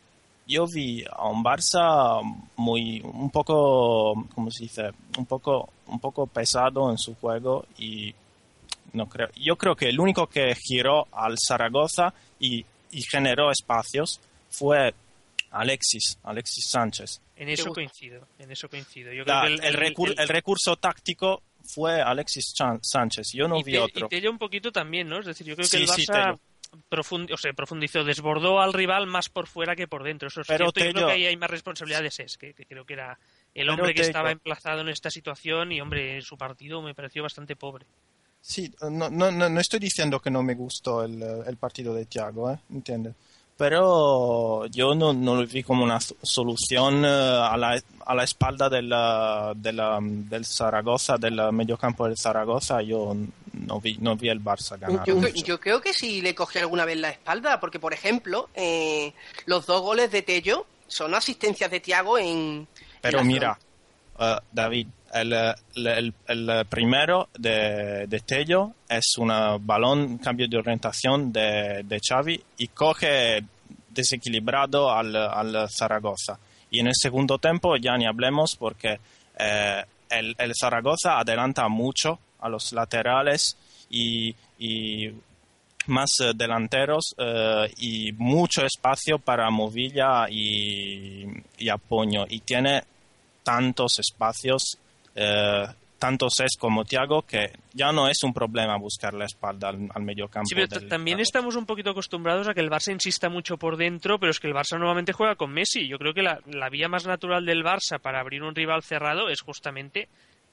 Yo vi a un Barça muy un poco, ¿cómo se dice? Un poco, un poco pesado en su juego y no creo. Yo creo que el único que giró al Zaragoza y, y generó espacios fue Alexis, Alexis Sánchez. En eso coincido, en eso coincido. Yo La- creo el, que el, recur- el- el recurso táctico fue Alexis Chan- Sánchez. Yo no y vi Te- otro. Y Tello un poquito también, ¿no? Es decir, yo creo que Sí, el Barça profund- o sea, profundizó, desbordó al rival más por fuera que por dentro. Eso es Pero cierto. Yo creo que ahí hay más responsabilidad de Ses, que, que creo que era el Pero hombre que estaba emplazado en esta situación y, hombre, su partido me pareció bastante pobre. Sí, no, no, no, estoy diciendo que no me gustó el, el partido de Thiago, ¿eh? ¿entiendes? Pero yo no, no lo vi como una so- solución eh, a, la, a la espalda del, del, del Zaragoza, del mediocampo del Zaragoza. Yo no vi, no vi el Barça ganar. Yo, yo creo que sí le cogió alguna vez la espalda, porque por ejemplo, eh, los dos goles de Tello son asistencias de Tiago en. Pero en mira, eh, David, el, primero de, de Tello es un balón, cambio de orientación de, de Xavi y coge desequilibrado al, al Zaragoza. Y en el segundo tiempo ya ni hablemos porque eh, el, Zaragoza adelanta mucho a los laterales y, más eh, delanteros eh, y mucho espacio para movilla y, y apoyo. Y tiene tantos espacios, eh, tanto Cés como Thiago, que ya no es un problema buscar la espalda al, al mediocampo. Sí, pero del- también estamos un poquito acostumbrados a que el Barça insista mucho por dentro, pero es que el Barça nuevamente juega con Messi. Yo creo que la, la vía más natural del Barça para abrir un rival cerrado es justamente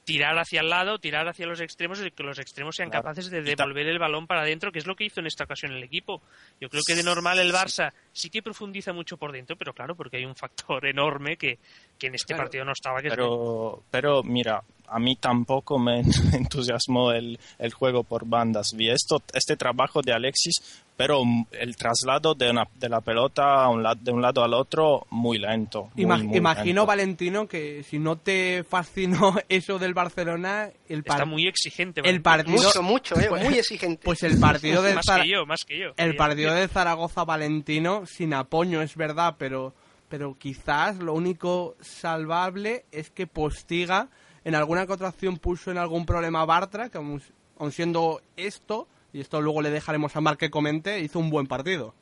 tirar hacia el lado, tirar hacia los extremos y que los extremos sean Claro. capaces de devolver el balón para adentro, que es lo que hizo en esta ocasión el equipo. Yo creo que de normal el Barça sí que profundiza mucho por dentro, pero claro, porque hay un factor enorme que, que en este Claro. partido no estaba. Que es Pero, pero mira, a mí tampoco me entusiasmó el, el juego por bandas. Vi esto, este trabajo de Alexis, pero mm, el traslado de, una- de la pelota a un la- de un lado al otro muy lento. muy, Ima- muy imagino, lento. Valentino, que si no te fascinó eso del Barcelona, el, Está muy exigente. el Valentín. partido... Mucho, mucho, eh, Pues- muy exigente. Pues el partido del más Zara- que yo, más que yo. El partido de Zaragoza Valentino sin apoyo es verdad, pero pero quizás lo único salvable es que Postiga en alguna que otra acción puso en algún problema Bartra, que aun siendo esto, y esto luego le dejaremos a Mar que comente, hizo un buen partido.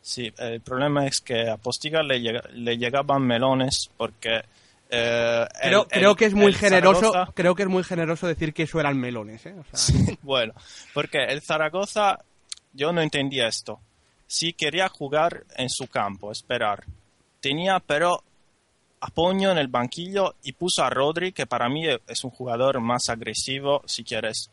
Sí, el problema es que a Postiga le, llega- le llegaban melones porque... eh, el- Creo, el- que es muy generoso, Zaragoza- creo que es muy generoso decir que eso eran melones, ¿eh? O sea, Bueno, porque el Zaragoza, yo no entendía esto. Sí quería jugar en su campo, esperar. Tenía pero apoyo en el banquillo y puso a Rodri, que para mí es un jugador más agresivo, si quieres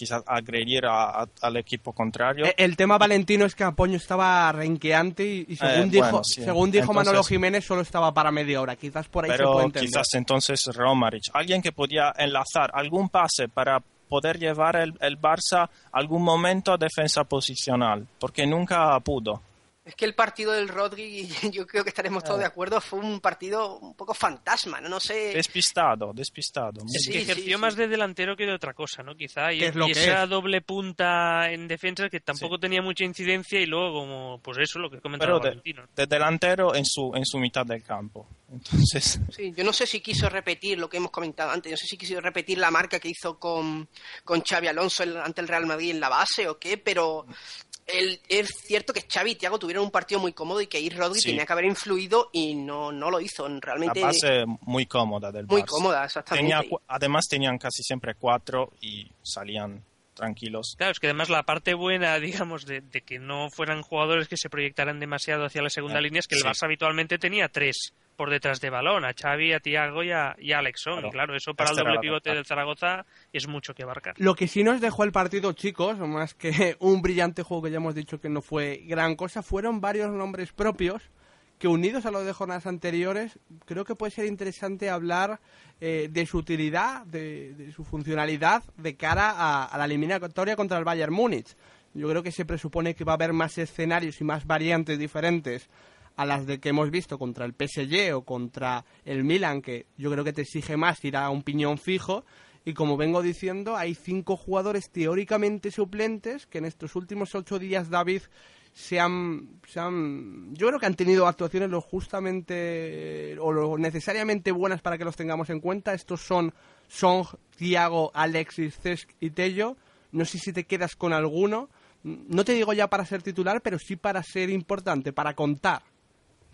quizás agredir a- a- al equipo contrario. Eh, El tema Valentino es que Apoño estaba renqueante y, y según Eh, dijo, bueno, sí. según dijo Manolo Jiménez solo estaba para media hora. Quizás por ahí se puede pero entender. quizás entonces Romaric, alguien que podía enlazar algún pase para poder llevar el, el Barça algún momento a defensa posicional, porque nunca pudo. Es que el partido del Rodri, yo creo que estaremos todos de acuerdo, fue un partido un poco fantasma, no, no sé. Despistado, despistado. Es Sí, que sí, ejerció sí. más de delantero que de otra cosa, ¿no? Quizá. Y, Que es lo y que esa es. doble punta en defensa que tampoco tenía mucha incidencia y luego, como, pues eso, lo que comentaba pero de, Valentino. de delantero en su, en su mitad del campo. Entonces, Sí, yo no sé si quiso repetir lo que hemos comentado antes, no sé si quiso repetir la marca que hizo con, con Xavi Alonso ante el Real Madrid en la base o qué, pero el- es cierto que Xavi y Thiago tuvieron un partido muy cómodo y que ahí Rodri Sí. tenía que haber influido y no, no lo hizo. La Realmente base muy cómoda del muy Barça. cómoda, exactamente. Tenía además tenían casi siempre cuatro y salían tranquilos. Claro, es que además la parte buena, digamos, de, de que no fueran jugadores que se proyectaran demasiado hacia la segunda Ah, línea es que el sí. Barça habitualmente tenía tres por detrás de balón, a Xavi, a Tiago y a, y a Alexson. Claro. Eso para Este el doble la pivote del Zaragoza es mucho que abarcar. Lo que sí nos dejó el partido, chicos, más que un brillante juego que ya hemos dicho que no fue gran cosa, fueron varios nombres propios que unidos a los de jornadas anteriores, creo que puede ser interesante hablar eh, de su utilidad, de, su funcionalidad de cara a, a la eliminatoria contra el Bayern Múnich. Yo creo que se presupone que va a haber más escenarios y más variantes diferentes a las de que hemos visto contra el PSG o contra el Milan, que yo creo que te exige más ir a un piñón fijo. Y como vengo diciendo, hay cinco jugadores teóricamente suplentes que en estos últimos ocho días, David, se han, se han- yo creo que han tenido actuaciones lo justamente o lo necesariamente buenas para que los tengamos en cuenta. Estos son Song, Thiago, Alexis, Cesc y Tello. No sé si te quedas con alguno. No te digo ya para ser titular, pero sí para ser importante, para contar.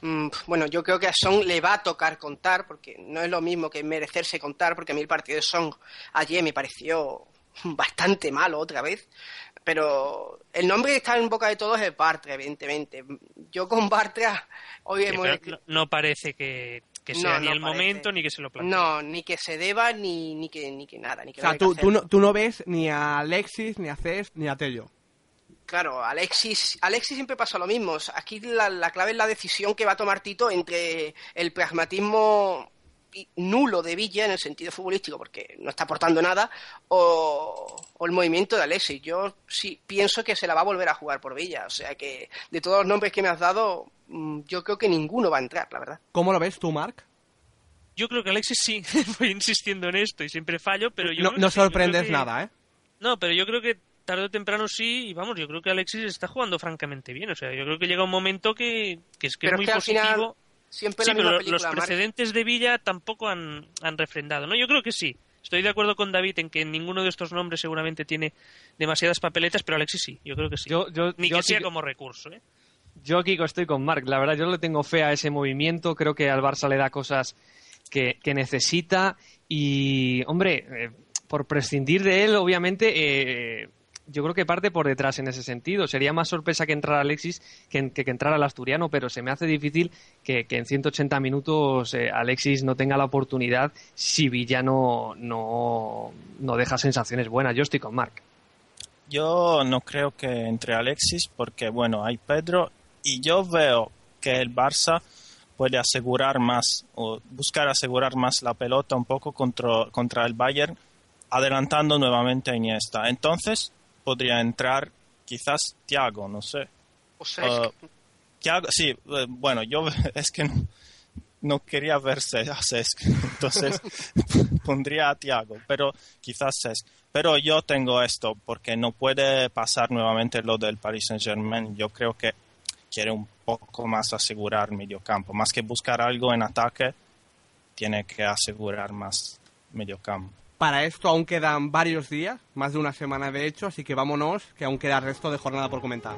Mm, Bueno, yo creo que a Son le va a tocar contar, porque no es lo mismo que merecerse contar, porque a mí el partido de Son ayer me pareció bastante malo otra vez. Pero el nombre que está en boca de todos es Bartra, evidentemente. Yo con Bartra hoy Sí, hemos... no, no parece que, que No, sea ni no el parece. momento ni que se lo plantee. No, ni que se deba, ni, ni, que, ni que nada. Ni que O sea, tú, tú, no, tú no ves ni a Alexis, ni a Cesc, ni a Tello. Claro, Alexis, Alexis siempre pasa lo mismo. Aquí la, la clave es la decisión que va a tomar Tito entre el pragmatismo nulo de Villa en el sentido futbolístico, porque no está aportando nada, o, o el movimiento de Alexis. Yo sí pienso que se la va a volver a jugar por Villa. O sea que de todos los nombres que me has dado, mm, yo creo que ninguno va a entrar, la verdad. ¿Cómo lo ves tú, Marc? Yo creo que Alexis sí, voy insistiendo en esto y siempre fallo, pero yo No, creo no que sí, yo creo sorprendes que- nada, ¿eh? No, pero yo creo que tarde o temprano sí, y vamos, yo creo que Alexis está jugando francamente bien. O sea, yo creo que llega un momento que, que es que Pero es muy que positivo. final siempre Sí, la pero misma lo- película. los precedentes de Villa tampoco han, han refrendado, ¿no? Yo creo que sí. Estoy de acuerdo con David en que ninguno de estos nombres seguramente tiene demasiadas papeletas, pero Alexis sí, yo creo que sí. Yo, yo, Ni yo que sea como recurso, ¿eh? Yo, Kiko, estoy con Marc. La verdad, yo le tengo fe a ese movimiento. Creo que al Barça le da cosas que, que necesita. Y, hombre, eh, por prescindir de él, obviamente, eh, yo creo que parte por detrás en ese sentido. Sería más sorpresa que entrara Alexis que, que, que entrara el asturiano, pero se me hace difícil que, que en 180 minutos eh, Alexis no tenga la oportunidad si Villa no, no, no deja sensaciones buenas. Yo estoy con Marc. Yo no creo que entre Alexis porque, bueno, hay Pedro y yo veo que el Barça puede asegurar más o buscar asegurar más la pelota un poco contra, contra el Bayern adelantando nuevamente a Iniesta. Entonces podría entrar quizás Thiago, no sé. O sea, es Uh, que- Thiago, sí, eh, bueno, yo es que no, no quería verse a Cesc, entonces pondría a Thiago, pero quizás Cesc. Pero yo tengo esto, porque no puede pasar nuevamente lo del Paris Saint Germain. Yo creo que quiere un poco más asegurar medio campo, más que buscar algo en ataque, tiene que asegurar más medio campo. Para esto aún quedan varios días, más de una semana de hecho, así que vámonos, que aún queda resto de jornada por comentar.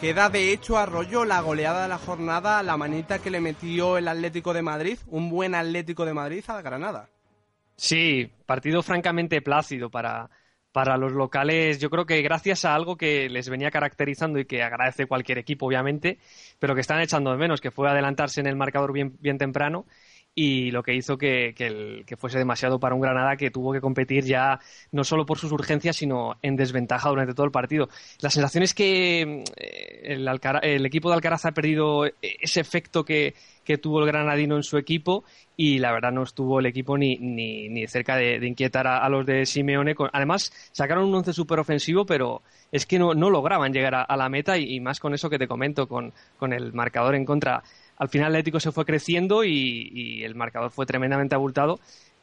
Queda de hecho a rollo la goleada de la jornada, la manita que le metió el Atlético de Madrid, un buen Atlético de Madrid a Granada. Sí, partido francamente plácido para, para los locales. Yo creo que gracias a algo que les venía caracterizando y que agradece cualquier equipo, obviamente, pero que están echando de menos, que fue adelantarse en el marcador bien, bien temprano y lo que hizo que, que fuese demasiado para un Granada que tuvo que competir ya no solo por sus urgencias, sino en desventaja durante todo el partido. La sensación es que eh, el equipo de Alcaraz ha perdido ese efecto que, que tuvo el granadino en su equipo y la verdad no estuvo el equipo ni, ni, ni cerca de, de inquietar a, a los de Simeone. Con- además, sacaron un once súper ofensivo, pero es que no, no lograban llegar a, a la meta y, y más con eso que te comento, con, con el marcador en contra. Al final el Atlético se fue creciendo y, y el marcador fue tremendamente abultado.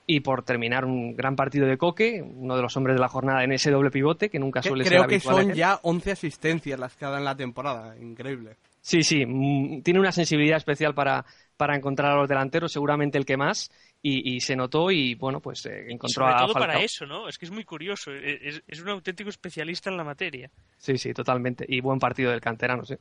Y por terminar un gran partido de Coque, uno de los hombres de la jornada en ese doble pivote, que nunca Que- suele Creo ser que habitual son en él. ya 11 asistencias las que ha dado en la temporada, increíble. Sí, sí, mm, tiene una sensibilidad especial para, para encontrar a los delanteros, seguramente el que más, y, se notó y bueno, pues eh, encontró sobre a todo para eso, ¿no? Es que es muy curioso, es, es, un auténtico especialista en la materia. Sí, sí, totalmente, y buen partido del canterano, sí.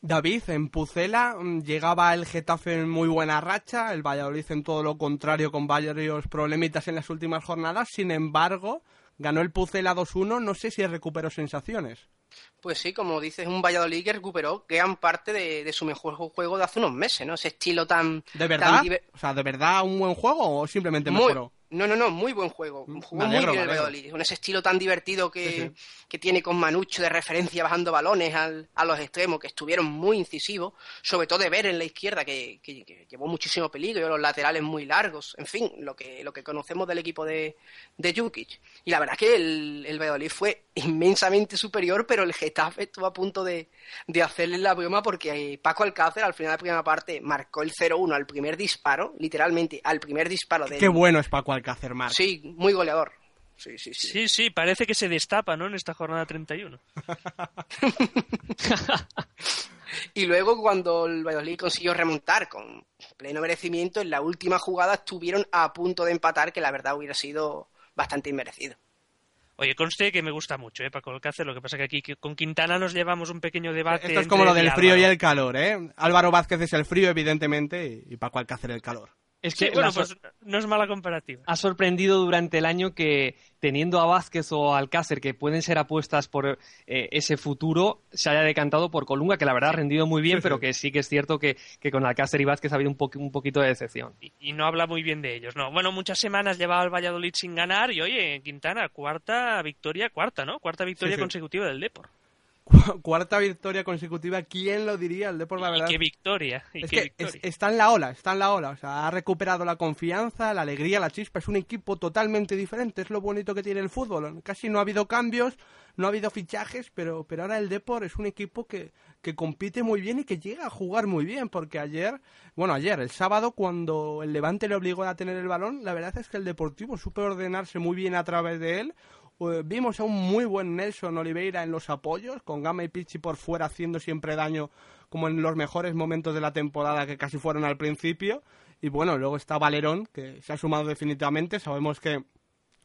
David, en Pucela mm, llegaba el Getafe en muy buena racha, el Valladolid en todo lo contrario con varios problemitas en las últimas jornadas, sin embargo, ganó el Pucela 2-1, no sé si recuperó sensaciones. Pues sí, como dices, un Valladolid que recuperó gran parte de, su mejor juego de hace unos meses, ¿no? Ese estilo tan... ¿De verdad? o sea, ¿de verdad un buen juego o simplemente mejoró? No, no, no, muy buen juego. Jugó muy bien el Valladolid. Con ese estilo tan divertido que, tiene con Manucho de referencia bajando balones a los extremos, que estuvieron muy incisivos. Sobre todo de ver en la izquierda, que, llevó muchísimo peligro, los laterales muy largos. En fin, lo que, lo que conocemos del equipo de, de Jukic. Y la verdad es que el, el Valladolid fue inmensamente superior, pero el Getafe estuvo a punto de, de hacerle la broma porque eh, Paco Alcácer al final de la primera parte marcó el 0-1 al primer disparo, literalmente al primer disparo de... Qué bueno es Paco Alcácer, Marc. Sí, muy goleador. Sí, sí, sí. Sí, sí, parece que se destapa, ¿no? En esta jornada 31. y luego cuando el Valladolid consiguió remontar con pleno merecimiento, en la última jugada estuvieron a punto de empatar, que la verdad hubiera sido bastante inmerecido. Oye, conste que me gusta mucho, ¿eh? Paco Alcácer. Lo que pasa que aquí con Quintana nos llevamos un pequeño debate. Esto es como lo del frío y el calor, ¿eh? Álvaro Vázquez es el frío, evidentemente, y Paco Alcácer el calor. Es que bueno, pues no es mala comparativa. Ha sorprendido durante el año que teniendo a Vázquez o Alcácer que pueden ser apuestas por eh, ese futuro, se haya decantado por Colunga, que la verdad ha rendido muy bien, pero que sí que es cierto que, con Alcácer y Vázquez ha habido un, un poquito de decepción. Y, no habla muy bien de ellos, ¿no? Bueno, muchas semanas llevaba el Valladolid sin ganar y oye, Quintana, cuarta victoria, cuarta, ¿no? Cuarta victoria consecutiva del Depor. Cuarta victoria consecutiva, ¿quién lo diría? El Depor, la verdad. ¿Y qué victoria? es que está en la ola, está en la ola. O sea, ha recuperado la confianza, la alegría, la chispa. Es un equipo totalmente diferente. Es lo bonito que tiene el fútbol. Casi no ha habido cambios, no ha habido fichajes, pero, pero ahora el Depor es un equipo que, que compite muy bien y que llega a jugar muy bien. Porque ayer, bueno, ayer, el sábado, cuando el Levante le obligó a tener el balón, la verdad es que el Deportivo supo ordenarse muy bien a través de él vimos a un muy buen Nelson Oliveira en los apoyos, con Gama y Pichi por fuera haciendo siempre daño, como en los mejores momentos de la temporada que casi fueron al principio. Y bueno, luego está Valerón, que se ha sumado definitivamente. Sabemos que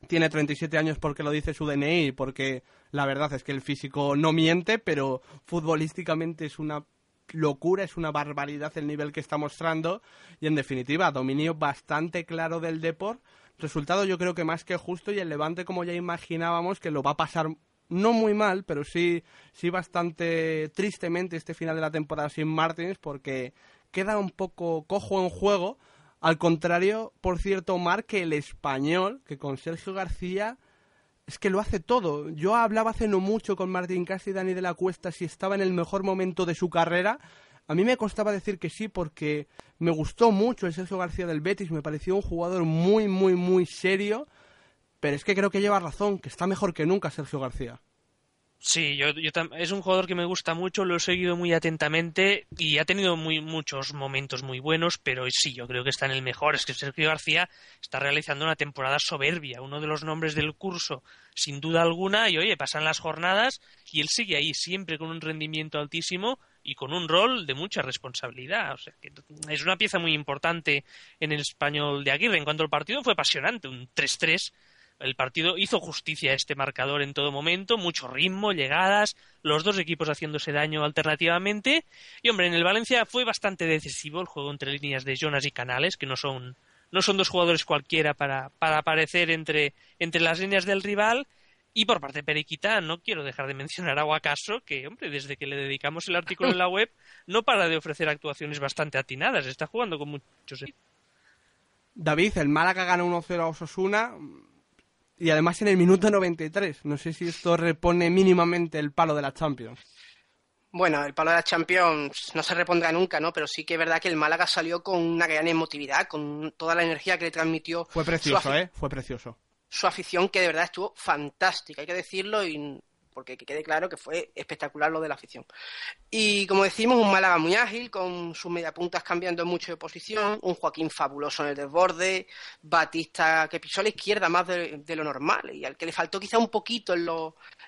tiene 37 años porque lo dice su DNI, porque la verdad es que el físico no miente, pero futbolísticamente es una locura, es una barbaridad el nivel que está mostrando. Y en definitiva, dominio bastante claro del deporte Resultado yo creo que más que justo y el Levante como ya imaginábamos que lo va a pasar no muy mal, pero sí, sí bastante tristemente este final de la temporada sin Martins porque queda un poco cojo en juego. Al contrario, por cierto, Mar, que el español, que con Sergio García es que lo hace todo. Yo hablaba hace no mucho con Martín Casi y Dani de la Cuesta si estaba en el mejor momento de su carrera a mí me costaba decir que sí porque me gustó mucho el Sergio García del Betis, me pareció un jugador muy, muy, muy serio, pero es que creo que lleva razón, que está mejor que nunca Sergio García. Sí, yo, es un jugador que me gusta mucho, lo he seguido muy atentamente y ha tenido muchos momentos muy buenos, pero sí, yo creo que está en el mejor. Es que Sergio García está realizando una temporada soberbia, uno de los nombres del curso, sin duda alguna, y oye, pasan las jornadas y él sigue ahí, siempre con un rendimiento altísimo y con un rol de mucha responsabilidad. O sea, que es una pieza muy importante en el español de Aguirre. En cuanto al partido, fue apasionante, un 3-3. El partido hizo justicia a este marcador en todo momento, mucho ritmo, llegadas, los dos equipos haciéndose daño alternativamente. Y hombre, en el Valencia fue bastante decisivo el juego entre líneas de Jonas y Canales, que no son, no son dos jugadores cualquiera para, para aparecer entre, entre las líneas del rival y por parte de Periquita, no quiero dejar de mencionar a Guacaso, que, hombre, desde que le dedicamos el artículo en la web, no para de ofrecer actuaciones bastante atinadas. Está jugando con muchos. David, el Málaga gana 1-0 a Osasuna y además en el minuto 93. No sé si esto repone mínimamente el palo de la Champions. Bueno, el palo de la Champions no se repondrá nunca, ¿no? Pero sí que es verdad que el Málaga salió con una gran emotividad, con toda la energía que le transmitió. Fue precioso, ¿eh? Fue precioso su afición que de verdad estuvo fantástica, hay que decirlo, y porque quede claro que fue espectacular lo de la afición. Y como decimos, un Málaga muy ágil, con sus mediapuntas cambiando mucho de posición, un Joaquín fabuloso en el desborde, Batista que pisó a la izquierda más de, lo normal y al que le faltó quizá un poquito en,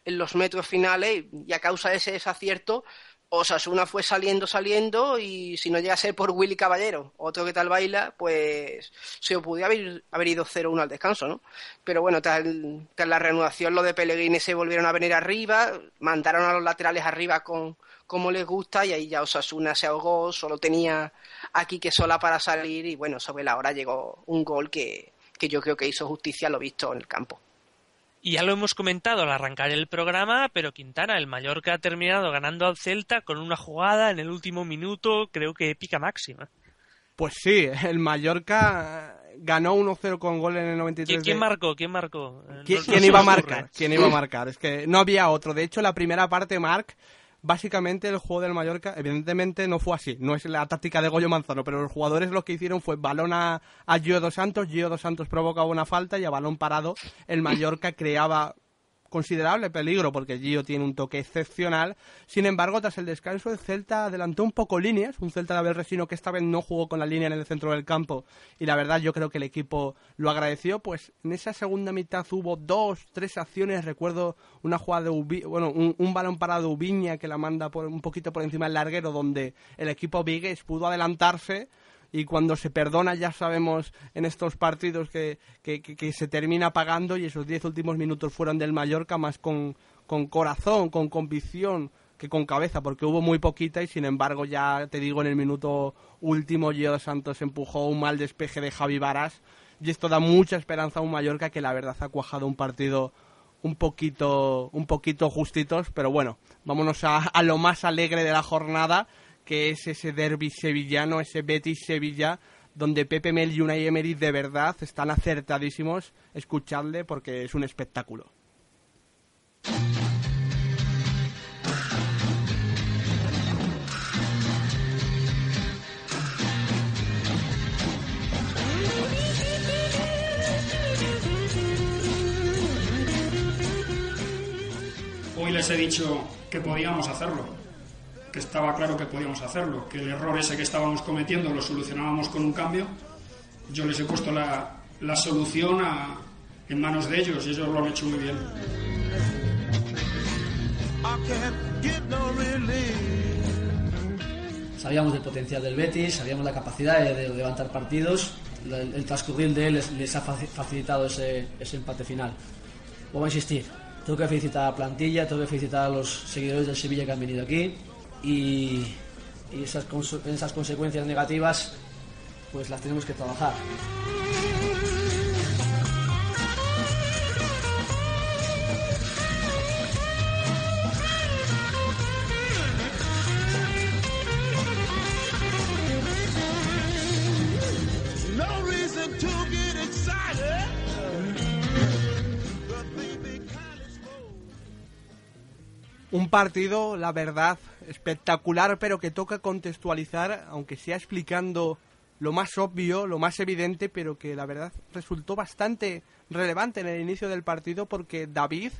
en los metros finales y a causa de ese desacierto Osasuna fue saliendo, saliendo, y si no llega a ser por Willy Caballero, otro que tal baila, pues se podía haber, haber ido 0-1 al descanso, ¿no? Pero bueno, tras, la reanudación, lo de Pellegrini se volvieron a venir arriba, mandaron a los laterales arriba con como les gusta, y ahí ya Osasuna se ahogó, solo tenía aquí que sola para salir, y bueno, sobre la hora llegó un gol que, que yo creo que hizo justicia a lo visto en el campo. Y ya lo hemos comentado al arrancar el programa, pero Quintana, el Mallorca ha terminado ganando al Celta con una jugada en el último minuto, creo que épica máxima. Pues sí, el Mallorca ganó 1-0 con gol en el 93. ¿Quién, marcó? ¿Quién marcó? ¿Quién, iba a marcar? ¿Quién iba a marcar? Es que no había otro. De hecho, la primera parte, Marc, básicamente el juego del Mallorca, evidentemente no fue así, no es la táctica de Goyo Manzano, pero los jugadores lo que hicieron fue balón a, a Gio dos Santos, Gio dos Santos provocaba una falta y a balón parado el Mallorca creaba considerable peligro porque Gio tiene un toque excepcional. Sin embargo, tras el descanso, el Celta adelantó un poco líneas. Un Celta de Abel Resino que esta vez no jugó con la línea en el centro del campo. Y la verdad, yo creo que el equipo lo agradeció. Pues en esa segunda mitad hubo dos, tres acciones. Recuerdo una jugada de bueno, un, balón parado Ubiña que la manda por, un poquito por encima del larguero, donde el equipo Vigues pudo adelantarse y cuando se perdona ya sabemos en estos partidos que, se termina pagando y esos diez últimos minutos fueron del Mallorca más con, con corazón, con convicción que con cabeza, porque hubo muy poquita y sin embargo ya te digo en el minuto último Gio Santos empujó un mal despeje de Javi Varas y esto da mucha esperanza a un Mallorca que la verdad ha cuajado un partido un poquito un poquito justitos, pero bueno, vámonos a, a lo más alegre de la jornada que es ese derby sevillano, ese Betis-Sevilla, donde Pepe Mel y Unai Emery de verdad están acertadísimos. Escuchadle porque es un espectáculo. Hoy les he dicho que podíamos hacerlo que estaba claro que podíamos hacerlo, que el error ese que estábamos cometiendo lo solucionábamos con un cambio. Yo les he puesto la, la solución a, en manos de ellos y ellos lo han hecho muy bien. Sabíamos del potencial del Betis, sabíamos la capacidad de, levantar partidos, el, transcurrir de él les, ha facilitado ese, ese empate final. Voy a insistir, tengo que felicitar a la plantilla, tengo que felicitar a los seguidores del Sevilla que han venido aquí, y, esas, esas consecuencias negativas pues las tenemos que trabajar. Un partido, la verdad, espectacular, pero que toca contextualizar, aunque sea explicando lo más obvio, lo más evidente, pero que la verdad resultó bastante relevante en el inicio del partido porque David,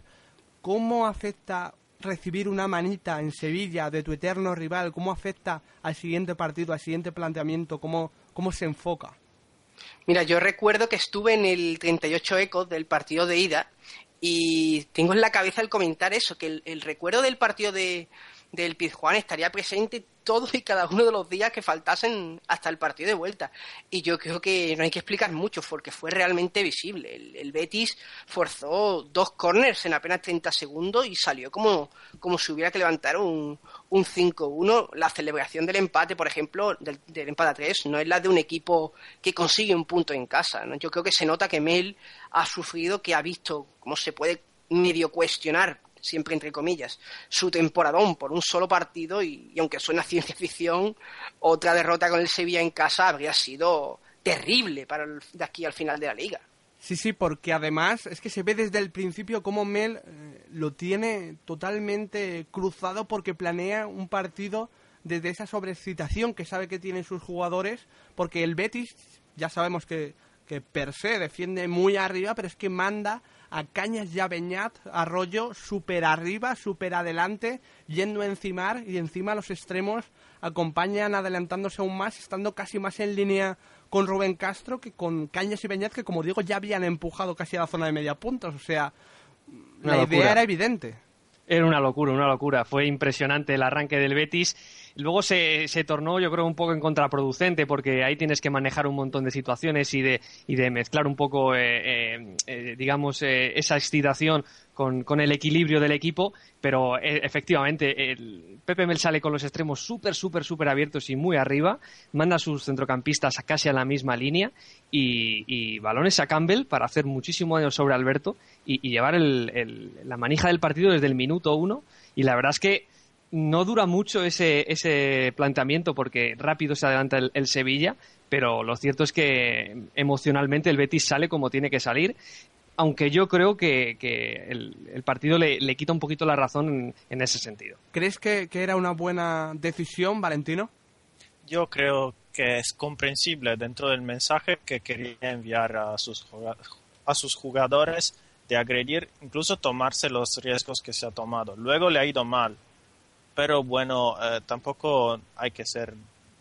¿cómo afecta recibir una manita en Sevilla de tu eterno rival? ¿Cómo afecta al siguiente partido, al siguiente planteamiento? ¿Cómo, cómo se enfoca? Mira, yo recuerdo que estuve en el 38 Ecos del partido de ida y tengo en la cabeza el comentar eso, que el recuerdo del partido de, del Pizjuán estaría presente todos y cada uno de los días que faltasen hasta el partido de vuelta. Y yo creo que no hay que explicar mucho porque fue realmente visible. El, Betis forzó dos corners en apenas 30 segundos y salió como, como si hubiera que levantar un, un 5-1. La celebración del empate, por ejemplo, del, empate a 3, no es la de un equipo que consigue un punto en casa. Yo creo que se nota que Mel ha sufrido, que ha visto cómo se puede medio cuestionar siempre entre comillas, su temporadón por un solo partido y, aunque suena ciencia ficción, otra derrota con el Sevilla en casa habría sido terrible para de aquí al final de la liga. Sí, sí, porque además es que se ve desde el principio cómo Mel eh, lo tiene totalmente cruzado porque planea un partido desde esa sobrecitación que sabe que tienen sus jugadores, porque el Betis ya sabemos que, que per se defiende muy arriba, pero es que manda a Cañas y a Beñat, Arroyo, súper arriba, súper adelante, yendo a encimar y encima los extremos acompañan adelantándose aún más, estando casi más en línea con Rubén Castro que con Cañas y Beñat, que como digo ya habían empujado casi a la zona de media puntos. O sea, la idea era evidente. Era una locura, una locura. Fue impresionante el arranque del Betis. Luego se, se, tornó, yo creo, un poco en contraproducente porque ahí tienes que manejar un montón de situaciones y de, y de mezclar un poco, eh, eh, eh digamos, eh, esa excitación con, con, el equilibrio del equipo. Pero eh, efectivamente, el Pepe Mel sale con los extremos súper, súper, súper abiertos y muy arriba. Manda a sus centrocampistas casi a la misma línea y, y balones a Campbell para hacer muchísimo daño sobre Alberto y, llevar el, la manija del partido desde el minuto uno. Y la verdad es que no dura mucho ese, ese planteamiento porque rápido se adelanta el, el, Sevilla, pero lo cierto es que emocionalmente el Betis sale como tiene que salir, aunque yo creo que, que el, el, partido le, le, quita un poquito la razón en, en ese sentido. ¿Crees que, que, era una buena decisión, Valentino? Yo creo que es comprensible dentro del mensaje que quería enviar a sus, a sus jugadores de agredir, incluso tomarse los riesgos que se ha tomado. Luego le ha ido mal, pero bueno, eh, tampoco hay que ser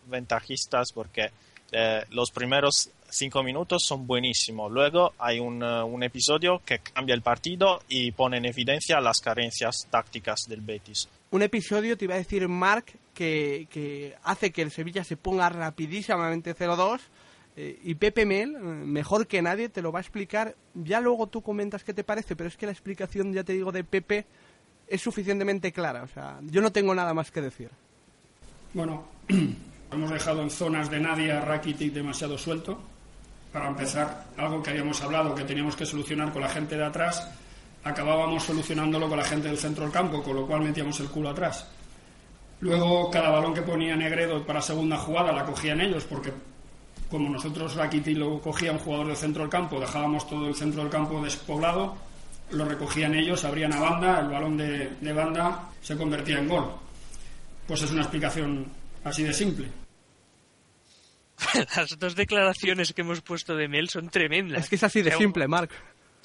ventajistas porque eh, los primeros cinco minutos son buenísimos. Luego hay un, uh, un, episodio que cambia el partido y pone en evidencia las carencias tácticas del Betis. Un episodio, te iba a decir Mark, que, que hace que el Sevilla se ponga rapidísimamente 0-2 eh, y Pepe Mel, mejor que nadie, te lo va a explicar. Ya luego tú comentas qué te parece, pero es que la explicación, ya te digo, de Pepe es suficientemente clara. O sea, yo no tengo nada más que decir. Bueno, hemos dejado en zonas de nadie a Rakitic demasiado suelto. Para empezar, algo que habíamos hablado que teníamos que solucionar con la gente de atrás, acabábamos solucionándolo con la gente del centro del campo, con lo cual metíamos el culo atrás. Luego, cada balón que ponía Negredo para segunda jugada la cogían ellos, porque como nosotros Rakitic lo cogía un jugador del centro del campo, dejábamos todo el centro del campo despoblado lo recogían ellos, abrían a banda, el balón de, de, banda se convertía en gol. Pues es una explicación así de simple. Las dos declaraciones que hemos puesto de Mel son tremendas. Es que es así de simple, Marc.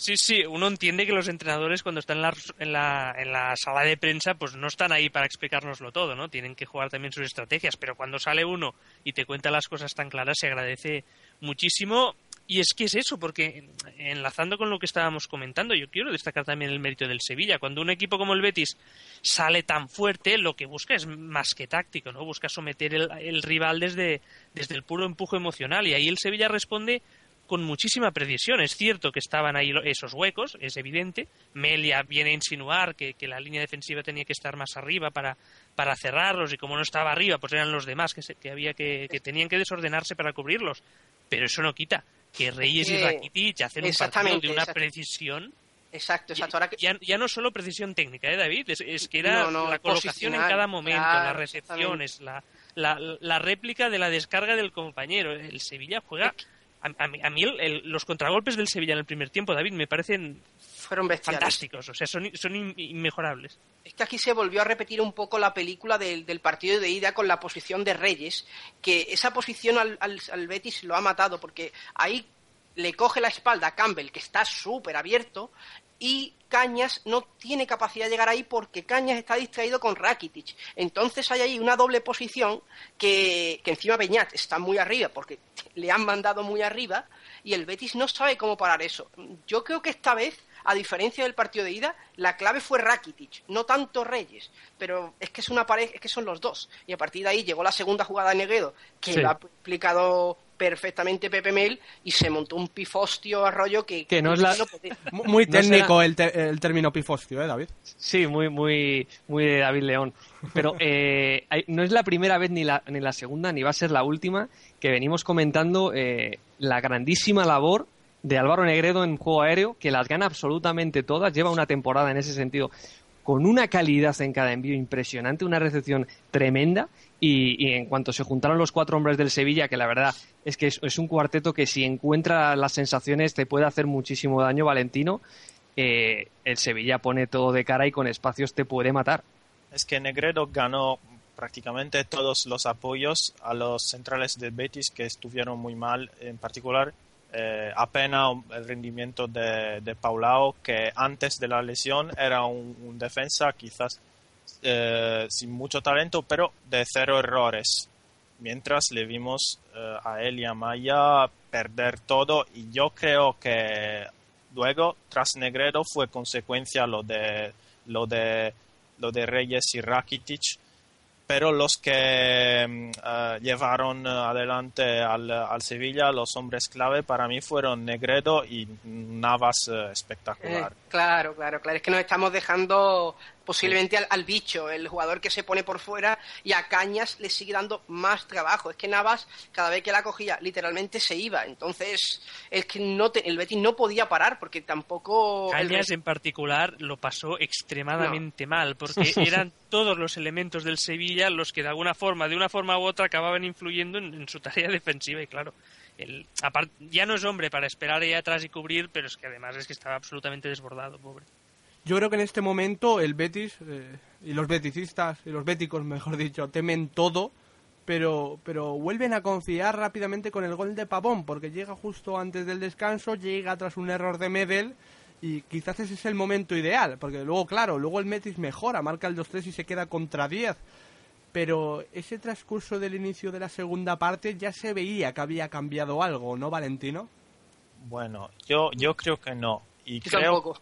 Sí, sí, uno entiende que los entrenadores cuando están en la, en, la, en la sala de prensa pues no están ahí para explicárnoslo todo, ¿no? Tienen que jugar también sus estrategias, pero cuando sale uno y te cuenta las cosas tan claras se agradece muchísimo y es que es eso, porque enlazando con lo que estábamos comentando, yo quiero destacar también el mérito del Sevilla. Cuando un equipo como el Betis sale tan fuerte, lo que busca es más que táctico, ¿no? Busca someter el, rival desde, desde el puro empujo emocional. Y ahí el Sevilla responde con muchísima precisión. Es cierto que estaban ahí esos huecos, es evidente. Melia viene a insinuar que, que la línea defensiva tenía que estar más arriba para, para cerrarlos y como no estaba arriba, pues eran los demás que, se, que había que, que tenían que desordenarse para cubrirlos. Pero eso no quita que Reyes y Rakitic hacen un partido de una precisión. Exacto, exacto. Ahora que... ya, ya, no solo precisión técnica, ¿eh, David? Es, es que era no, no, la colocación en cada momento, claro, las recepciones, la, la, la, réplica de la descarga del compañero. El Sevilla juega. A, a, a mí el, el, los contragolpes del Sevilla en el primer tiempo, David, me parecen fueron bestiales. fantásticos, o sea, son, son inmejorables. Es que aquí se volvió a repetir un poco la película del, del partido de ida con la posición de Reyes, que esa posición al, al, al Betis lo ha matado, porque ahí le coge la espalda a Campbell, que está súper abierto, y Cañas no tiene capacidad de llegar ahí porque Cañas está distraído con Rakitic. Entonces hay ahí una doble posición que, que encima Beñat está muy arriba porque le han mandado muy arriba y el Betis no sabe cómo parar eso. Yo creo que esta vez a diferencia del partido de ida, la clave fue Rakitic, no tanto Reyes, pero es que es una pareja, es que son los dos. Y a partir de ahí llegó la segunda jugada de Negredo, que sí. lo ha explicado perfectamente Pepe Mel y se montó un pifostio arroyo que, que no es la... no muy técnico no el, te el, término pifostio, ¿eh, David? Sí, muy, muy, muy de David León. Pero eh, no es la primera vez ni la, ni la segunda ni va a ser la última que venimos comentando eh, la grandísima labor de Álvaro Negredo en juego aéreo, que las gana absolutamente todas, lleva una temporada en ese sentido con una calidad en cada envío impresionante, una recepción tremenda. Y, en cuanto se juntaron los cuatro hombres del Sevilla, que la verdad es que es, un cuarteto que si encuentra las sensaciones te puede hacer muchísimo daño, Valentino, eh, el Sevilla pone todo de cara y con espacios te puede matar. Es que Negredo ganó prácticamente todos los apoyos a los centrales de Betis que estuvieron muy mal, en particular eh, apenas el rendimiento de, de, Paulao, que antes de la lesión era un defensa quizás eh, sin mucho talento, pero de cero errores. Mientras le vimos eh, a él y a Maya perder todo y yo creo que luego tras Negredo fue consecuencia lo de lo de lo de Reyes y Rakitic, pero los que mm, eh, llevaron adelante al, al, Sevilla, los hombres clave, para mí fueron Negredo y Navas espectacular. Claro, claro, claro. Es que nos estamos dejando posiblemente al, al, bicho, el jugador que se pone por fuera y a Cañas le sigue dando más trabajo. Es que Navas, cada vez que la cogía, literalmente se iba. Entonces, es que no te, el Betis no podía parar porque tampoco. Cañas el... en particular lo pasó extremadamente no. mal porque eran todos los elementos del Sevilla los que de alguna forma, de una forma u otra, acababan influyendo en, en su tarea defensiva y claro. El, apart, ya no es hombre para esperar ahí atrás y cubrir, pero es que además es que estaba absolutamente desbordado, pobre. Yo creo que en este momento el Betis eh, y los beticistas y los béticos, mejor dicho, temen todo, pero, pero vuelven a confiar rápidamente con el gol de Pavón, porque llega justo antes del descanso, llega tras un error de Medel y quizás ese es el momento ideal, porque luego, claro, luego el Betis mejora, marca el 2-3 y se queda contra 10. Pero ese transcurso del inicio de la segunda parte ya se veía que había cambiado algo, ¿no, Valentino? Bueno, yo, yo creo que no. Y Yo creo, tampoco.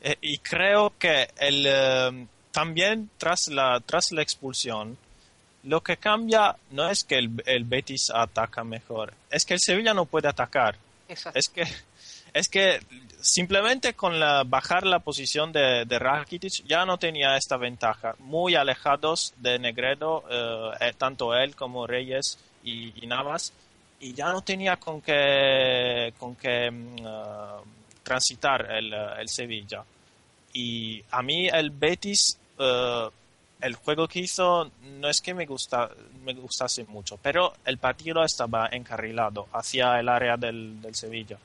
Eh, y creo que el, eh, también tras la, tras la expulsión, lo que cambia no es que el, el Betis ataca mejor, es que el Sevilla no puede atacar. Exacto. Es que, es que simplemente con la, bajar la posición de, de Rakitic ya no tenía esta ventaja. Muy alejados de Negredo, eh, eh, tanto él como Reyes y, y, Navas, y ya no tenía con qué, con qué uh, transitar el, el, Sevilla. Y a mí el Betis, uh, el juego que hizo no es que me, gusta, me gustase mucho, pero el partido estaba encarrilado hacia el área del, del Sevilla.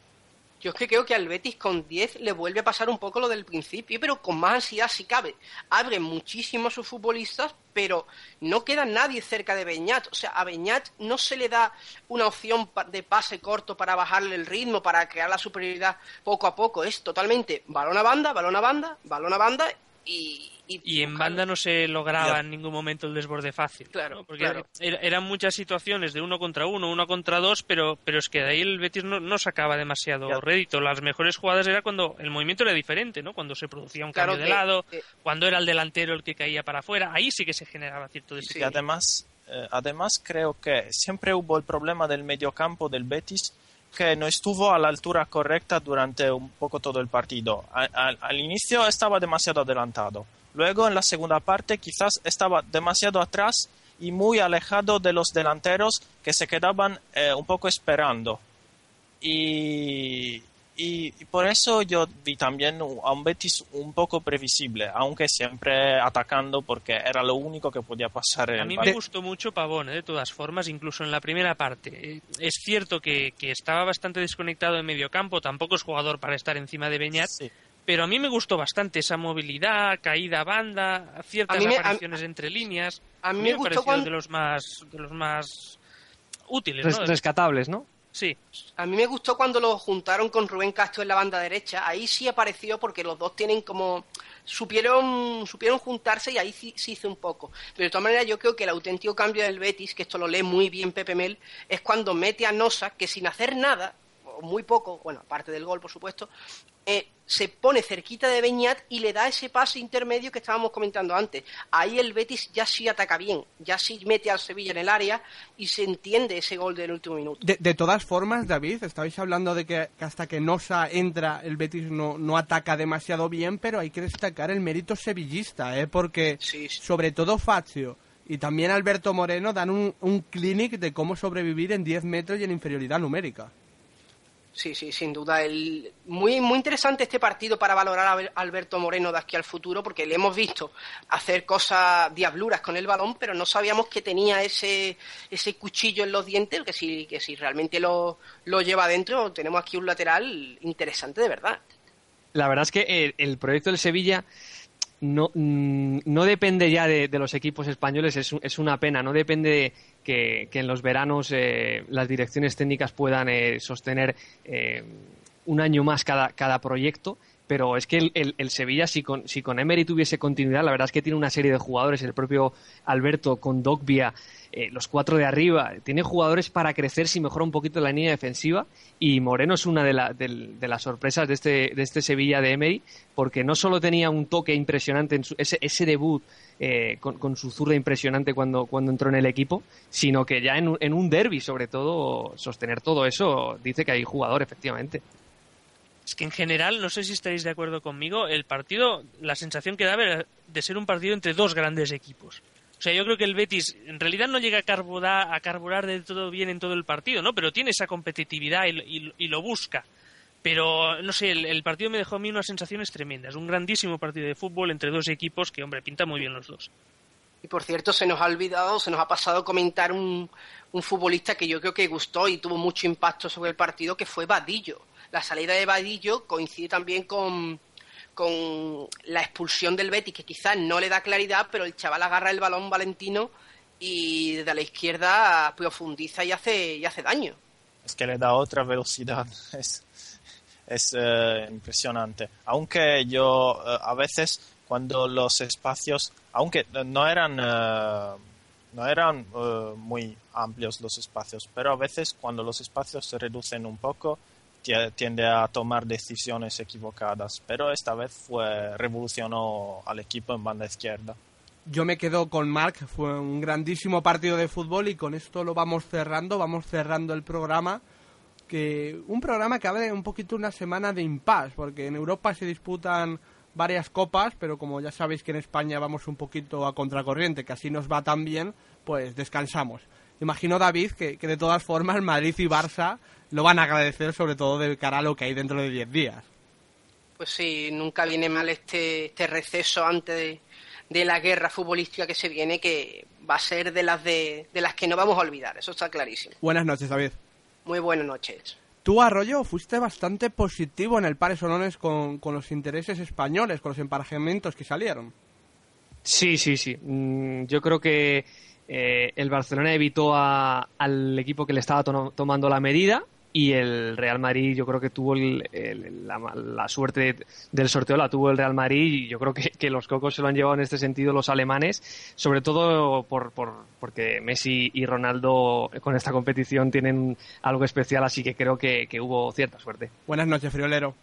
Yo es que creo que al Betis con 10 le vuelve a pasar un poco lo del principio, pero con más ansiedad si cabe. Abre muchísimo a sus futbolistas, pero no queda nadie cerca de Beñat. O sea, a Beñat no se le da una opción de pase corto para bajarle el ritmo, para crear la superioridad poco a poco. Es totalmente balón a banda, balón a banda, balón a banda y, y, y, en banda no se lograba en ningún momento el desborde fácil. Claro, ¿no? Porque claro. Er, eran muchas situaciones de uno contra uno, uno contra dos, pero, pero es que de ahí el Betis no, no sacaba demasiado claro. rédito. Las mejores jugadas era cuando el movimiento era diferente, ¿no? Cuando se producía un cambio de lado, eh, cuando era el delantero el que caía para afuera, ahí sí que se generaba cierto sí, y además, eh, además creo que siempre hubo el problema del mediocampo del Betis que no estuvo a la altura correcta durante un poco todo el partido. A, a, al inicio estaba demasiado adelantado. Luego en la segunda parte quizás estaba demasiado atrás y muy alejado de los delanteros que se quedaban eh, un poco esperando. Y, y, por eso yo vi también a un Betis un poco previsible, aunque siempre atacando porque era lo único que podía pasar. En a mí el me gustó mucho Pavón, ¿eh? de todas formas, incluso en la primera parte. Es cierto que, que estaba bastante desconectado en medio campo, tampoco es jugador para estar encima de Beñat. Sí pero a mí me gustó bastante esa movilidad, caída a banda, ciertas me, apariciones a, entre líneas. A mí me, me gustó cuando... de los más de los más útiles, Res, ¿no? rescatables, ¿no? Sí. A mí me gustó cuando lo juntaron con Rubén Castro en la banda derecha. Ahí sí apareció porque los dos tienen como supieron supieron juntarse y ahí sí, sí hizo un poco. Pero de todas maneras yo creo que el auténtico cambio del Betis, que esto lo lee muy bien Pepe Mel, es cuando mete a Nosa que sin hacer nada o muy poco, bueno, aparte del gol, por supuesto, eh, se pone cerquita de Beñat y le da ese pase intermedio que estábamos comentando antes. Ahí el Betis ya sí ataca bien, ya sí mete al Sevilla en el área y se entiende ese gol del último minuto. De, de todas formas, David, estabais hablando de que, que, hasta que Nosa entra el Betis no, no ataca demasiado bien, pero hay que destacar el mérito sevillista, ¿eh? porque sí, sí. sobre todo Fazio y también Alberto Moreno dan un, un clinic de cómo sobrevivir en 10 metros y en inferioridad numérica. Sí, sí, sin duda. El... Muy, muy interesante este partido para valorar a Alberto Moreno de aquí al futuro, porque le hemos visto hacer cosas diabluras con el balón, pero no sabíamos que tenía ese, ese cuchillo en los dientes, que si, que si realmente lo, lo lleva adentro, tenemos aquí un lateral interesante de verdad. La verdad es que el, el proyecto del Sevilla no, no depende ya de, de los equipos españoles, es, es, una pena, no depende que, que en los veranos eh, las direcciones técnicas puedan eh, sostener eh, un año más cada, cada proyecto, pero es que el, Sevilla, si con, si con Emery tuviese continuidad, la verdad es que tiene una serie de jugadores, el propio Alberto con Dogbia, eh, los cuatro de arriba, tiene jugadores para crecer si mejora un poquito la línea defensiva y Moreno es una de, de, las sorpresas de este, de este Sevilla de Emery, porque no solo tenía un toque impresionante en ese, ese debut eh, con, su zurda impresionante cuando, cuando entró en el equipo, sino que ya en, en un derby, sobre todo, sostener todo eso, dice que hay jugador, efectivamente. Es que en general, no sé si estáis de acuerdo conmigo, el partido, la sensación que daba era de ser un partido entre dos grandes equipos. O sea, yo creo que el Betis en realidad no llega a carburar, a carburar de todo bien en todo el partido, ¿no? Pero tiene esa competitividad y, lo busca. Pero, no sé, el, partido me dejó a mí unas sensaciones tremendas. Un grandísimo partido de fútbol entre dos equipos que, hombre, pinta muy bien los dos. Y por cierto, se nos ha olvidado, se nos ha pasado comentar un, un futbolista que yo creo que gustó y tuvo mucho impacto sobre el partido, que fue Vadillo la salida de Vadillo coincide también con, la expulsión del Betis, que quizás no le da claridad, pero el chaval agarra el balón Valentino y desde la izquierda profundiza y hace, y hace daño. Es que le da otra velocidad, es, es eh, impresionante. Aunque yo eh, a veces cuando los espacios, aunque no eran... Eh, no eran muy amplios los espacios, pero a veces cuando los espacios se reducen un poco, tiende a tomar decisiones equivocadas, pero esta vez fue revolucionó al equipo en banda izquierda. Yo me quedo con Mark, fue un grandísimo partido de fútbol y con esto lo vamos cerrando, vamos cerrando el programa, que un programa que abre un poquito una semana de impasse, porque en Europa se disputan varias copas, pero como ya sabéis que en España vamos un poquito a contracorriente, que así nos va tan bien, pues descansamos. Imagino, David, que, que de todas formas Madrid y Barça lo van a agradecer sobre todo del cara a lo que hay dentro de 10 días. Pues sí, nunca viene mal este, este receso antes de, la guerra futbolística que se viene, que va a ser de las, de, las que no vamos a olvidar, eso está clarísimo. Buenas noches, David. Muy buenas noches. Tú, Arroyo, fuiste bastante positivo en el Pares Sonones con, con los intereses españoles, con los emparejamientos que salieron. Sí, sí, sí. Mm, yo creo que eh, el Barcelona evitó al equipo que le estaba tomando la medida y el Real Madrid yo creo que tuvo la, suerte del sorteo la tuvo el Real Madrid y yo creo que, los cocos se lo han llevado en este sentido los alemanes sobre todo por, porque Messi y Ronaldo con esta competición tienen algo especial así que creo que, hubo cierta suerte. Buenas noches friolero.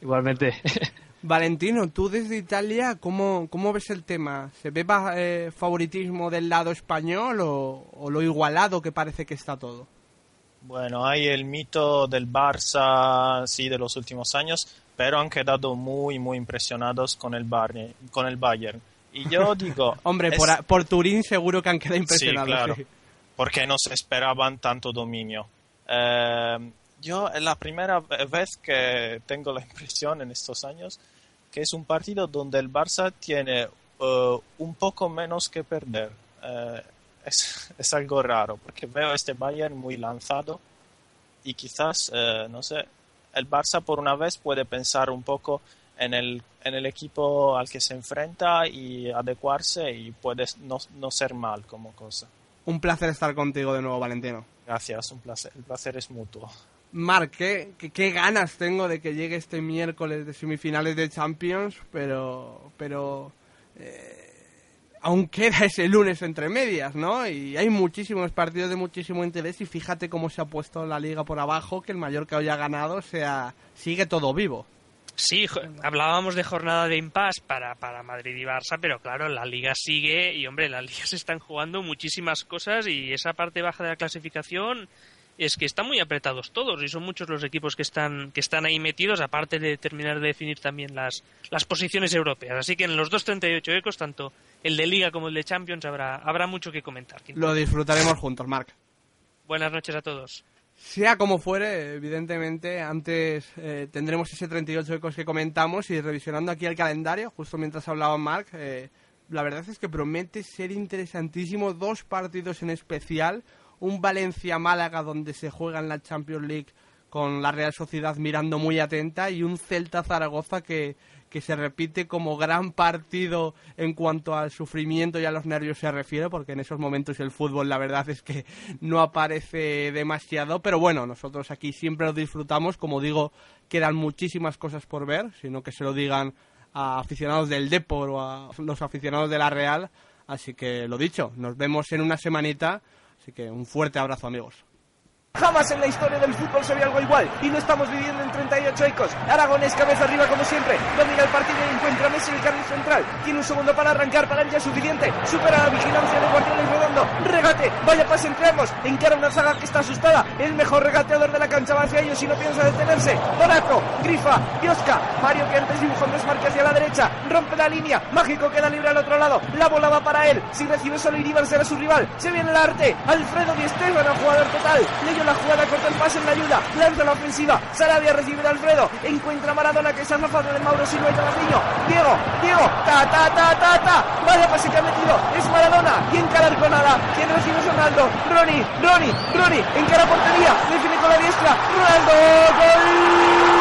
Igualmente Valentino, tú desde Italia, ¿cómo, cómo ves el tema? ¿Se ve eh, favoritismo del lado español o lo igualado que parece que está todo? Bueno, hay el mito del Barça, sí, de los últimos años, pero han quedado muy, muy impresionados con el, con el Bayern. Y yo digo... Hombre, por, Turín seguro que han quedado impresionados. Sí, claro, porque no se esperaban tanto dominio. Eh, yo es la primera vez que tengo la impresión en estos años que es un partido donde el Barça tiene eh, un poco menos que perder. Eh, es, algo raro, porque veo este Bayern muy lanzado y quizás, eh, no sé, el Barça por una vez puede pensar un poco en el, en el equipo al que se enfrenta y adecuarse y puede no, no ser mal como cosa. Un placer estar contigo de nuevo, Valentino. Gracias, un placer. El placer es mutuo. Marc, ¿qué, qué, ganas tengo de que llegue este miércoles de semifinales de Champions, pero, pero eh, aún ese lunes entre medias, ¿no? Y hay muchísimos partidos de muchísimo interés y fíjate cómo se ha puesto la liga por abajo, que el Mallorca hoy ha ganado, sea, sigue todo vivo. Sí, hablábamos de jornada de impasse para, para Madrid y Barça, pero claro, la liga sigue y, hombre, las ligas están jugando muchísimas cosas y esa parte baja de la clasificación es que están muy apretados todos y son muchos los equipos que están, que están ahí metidos, aparte de terminar de definir también las, las posiciones europeas. Así que en los 2.38 ecos, tanto el de Liga como el de Champions, habrá, habrá mucho que comentar. Lo disfrutaremos juntos, Marc. Buenas noches a todos. Sea como fuere, evidentemente, antes eh, tendremos ese 38 ecos que comentamos y revisionando aquí el calendario, justo mientras hablaba Marc, eh, la verdad es que promete ser interesantísimo dos partidos en especial un Valencia-Málaga donde se juega en la Champions League con la Real Sociedad mirando muy atenta y un Celta-Zaragoza que, que se repite como gran partido en cuanto al sufrimiento y a los nervios se refiere, porque en esos momentos el fútbol la verdad es que no aparece demasiado, pero bueno, nosotros aquí siempre lo disfrutamos, como digo, quedan muchísimas cosas por ver, sino que se lo digan a aficionados del Depor o a los aficionados de la Real, así que lo dicho, nos vemos en una semanita, así que un fuerte abrazo amigos. Jamás en la historia del fútbol se ve algo igual y lo estamos viviendo en 38 ecos. Aragonés cabeza arriba como siempre. Domina el partido y encuentra Messi en el carril central. Tiene un segundo para arrancar, para él ya suficiente. Supera la vigilancia de Guardiola y Redondo. Regate, vaya pase entre ambos. Encara una zaga que está asustada. El mejor regateador de la cancha va hacia ellos y no piensa detenerse. Donato, Grifa, Biosca. Mario que antes dibujó un desmarque hacia la derecha. Rompe la línea. Mágico queda libre al otro lado. La bola va para él. Si recibe solo Iribar será su rival. Se viene el arte. Alfredo Di Esteban, jugador total. La jugada, corta el pase en la ayuda, lanza la ofensiva, Sarabia recibe de Alfredo, encuentra a Maradona que se zafado de Mauro Silva y Talaciño, Diego, Diego, ta ta ta ta ta, vaya pase que ha metido, es Maradona, y encara nada, quien recibe es Ronaldo, Ronnie, Ronnie, Ronnie, encara portería, define con la diestra, Ronaldo, gol.